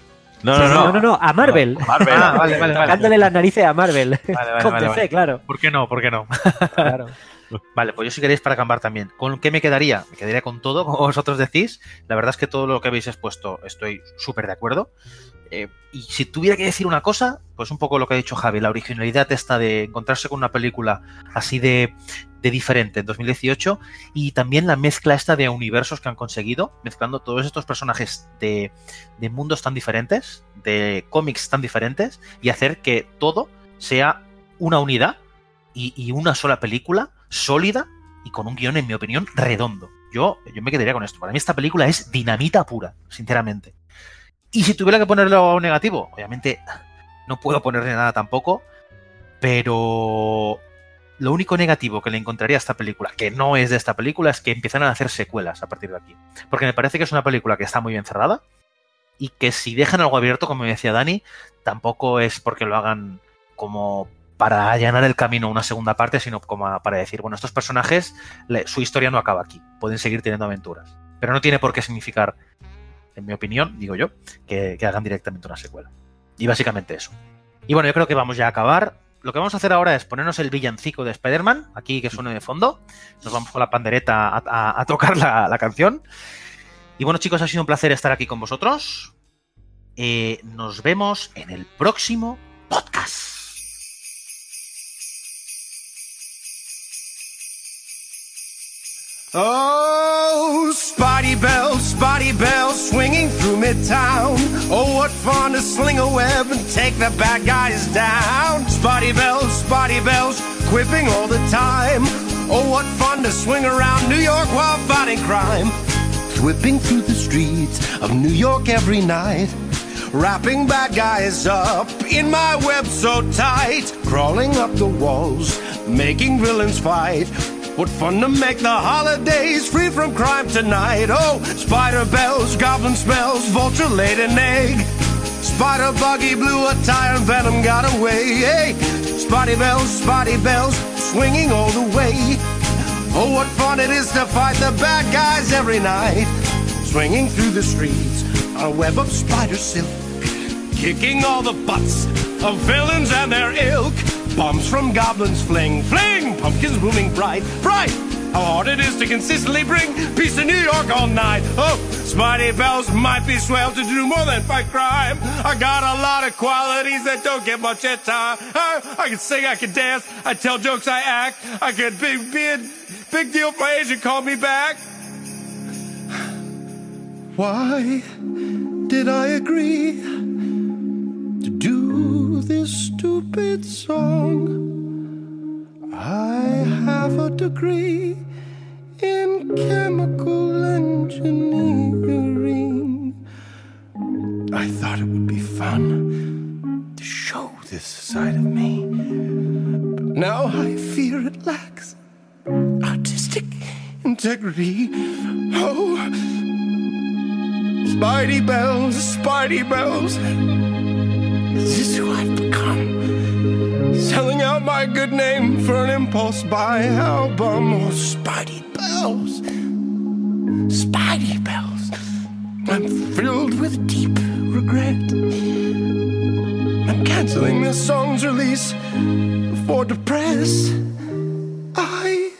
No, Sí, no, no. no, no, a Marvel. Marvel. Ah, vale, vale, vale. Tocándole las narices a Marvel. Vale, vale, Con vale, DC, vale. claro. ¿Por qué no? ¿Por qué no? claro. Vale, pues yo si queréis para acabar también. ¿Con qué me quedaría? Me quedaría con todo, como vosotros decís. La verdad es que todo lo que habéis expuesto estoy súper de acuerdo. Eh, y si tuviera que decir una cosa, pues un poco lo que ha dicho Javi, la originalidad esta de encontrarse con una película así de, de diferente en 2018 y también la mezcla esta de universos que han conseguido, mezclando todos estos personajes de, de mundos tan diferentes, de cómics tan diferentes y hacer que todo sea una unidad y, y una sola película sólida y con un guion, en mi opinión, redondo. Yo, yo me quedaría con esto. Para mí esta película es dinamita pura, sinceramente. Y si tuviera que ponerle algo negativo, obviamente no puedo ponerle nada tampoco, pero lo único negativo que le encontraría a esta película, que no es de esta película, es que empiezan a hacer secuelas a partir de aquí. Porque me parece que es una película que está muy bien cerrada y que si dejan algo abierto, como decía Dani, tampoco es porque lo hagan como para allanar el camino una segunda parte, sino como para decir, bueno, estos personajes, su historia no acaba aquí, pueden seguir teniendo aventuras. Pero no tiene por qué significar, en mi opinión, digo yo, que, hagan directamente una secuela. Y básicamente eso. Y bueno, yo creo que vamos ya a acabar. Lo que vamos a hacer ahora es ponernos el villancico de Spider-Man, aquí que suene de fondo. Nos vamos con la pandereta a, tocar la, la canción. Y bueno, chicos, ha sido un placer estar aquí con vosotros. Eh, nos vemos en el próximo podcast. Oh, Spotty Bells, Spotty Bells, swinging through Midtown. Oh, what fun to sling a web and take the bad guys down. Spotty Bells, Spotty Bells, quipping all the time. Oh, what fun to swing around New York while fighting crime. Whipping through the streets of New York every night. Wrapping bad guys up in my web so tight. Crawling up the walls, making villains fight. What fun to make the holidays free from crime tonight. Oh, spider bells, goblin smells, vulture laid an egg. Spider buggy blew a tire and venom got away. Hey, spotty bells, spotty bells, swinging all the way. Oh, what fun it is to fight the bad guys every night. Swinging through the streets on a web of spider silk. Kicking all the butts of villains and their ilk. Bombs from goblins fling, fling, pumpkins blooming bright, bright. How hard it is to consistently bring peace to New York all night. Oh, Spidey Bells might be swell to do more than fight crime. I got a lot of qualities that don't get much at time. I, oh, I can sing, I can dance, I tell jokes, I act. I could be, be a big deal for Asia, call me back. Why did I agree to do stupid song? I have a degree in chemical engineering. I thought it would be fun to show this side of me. But now I fear it lacks artistic integrity. Oh, Spidey bells, Spidey bells. This is who I've become? Selling out my good name for an impulse buy album. Oh, Spidey bells, Spidey bells. I'm filled with deep regret. I'm canceling this song's release for the press. I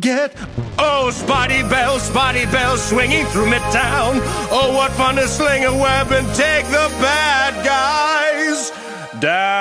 get. Oh, Spotty Bell, Spotty Bell, swinging through Midtown. Oh, what fun to sling a web and take the bad guys down.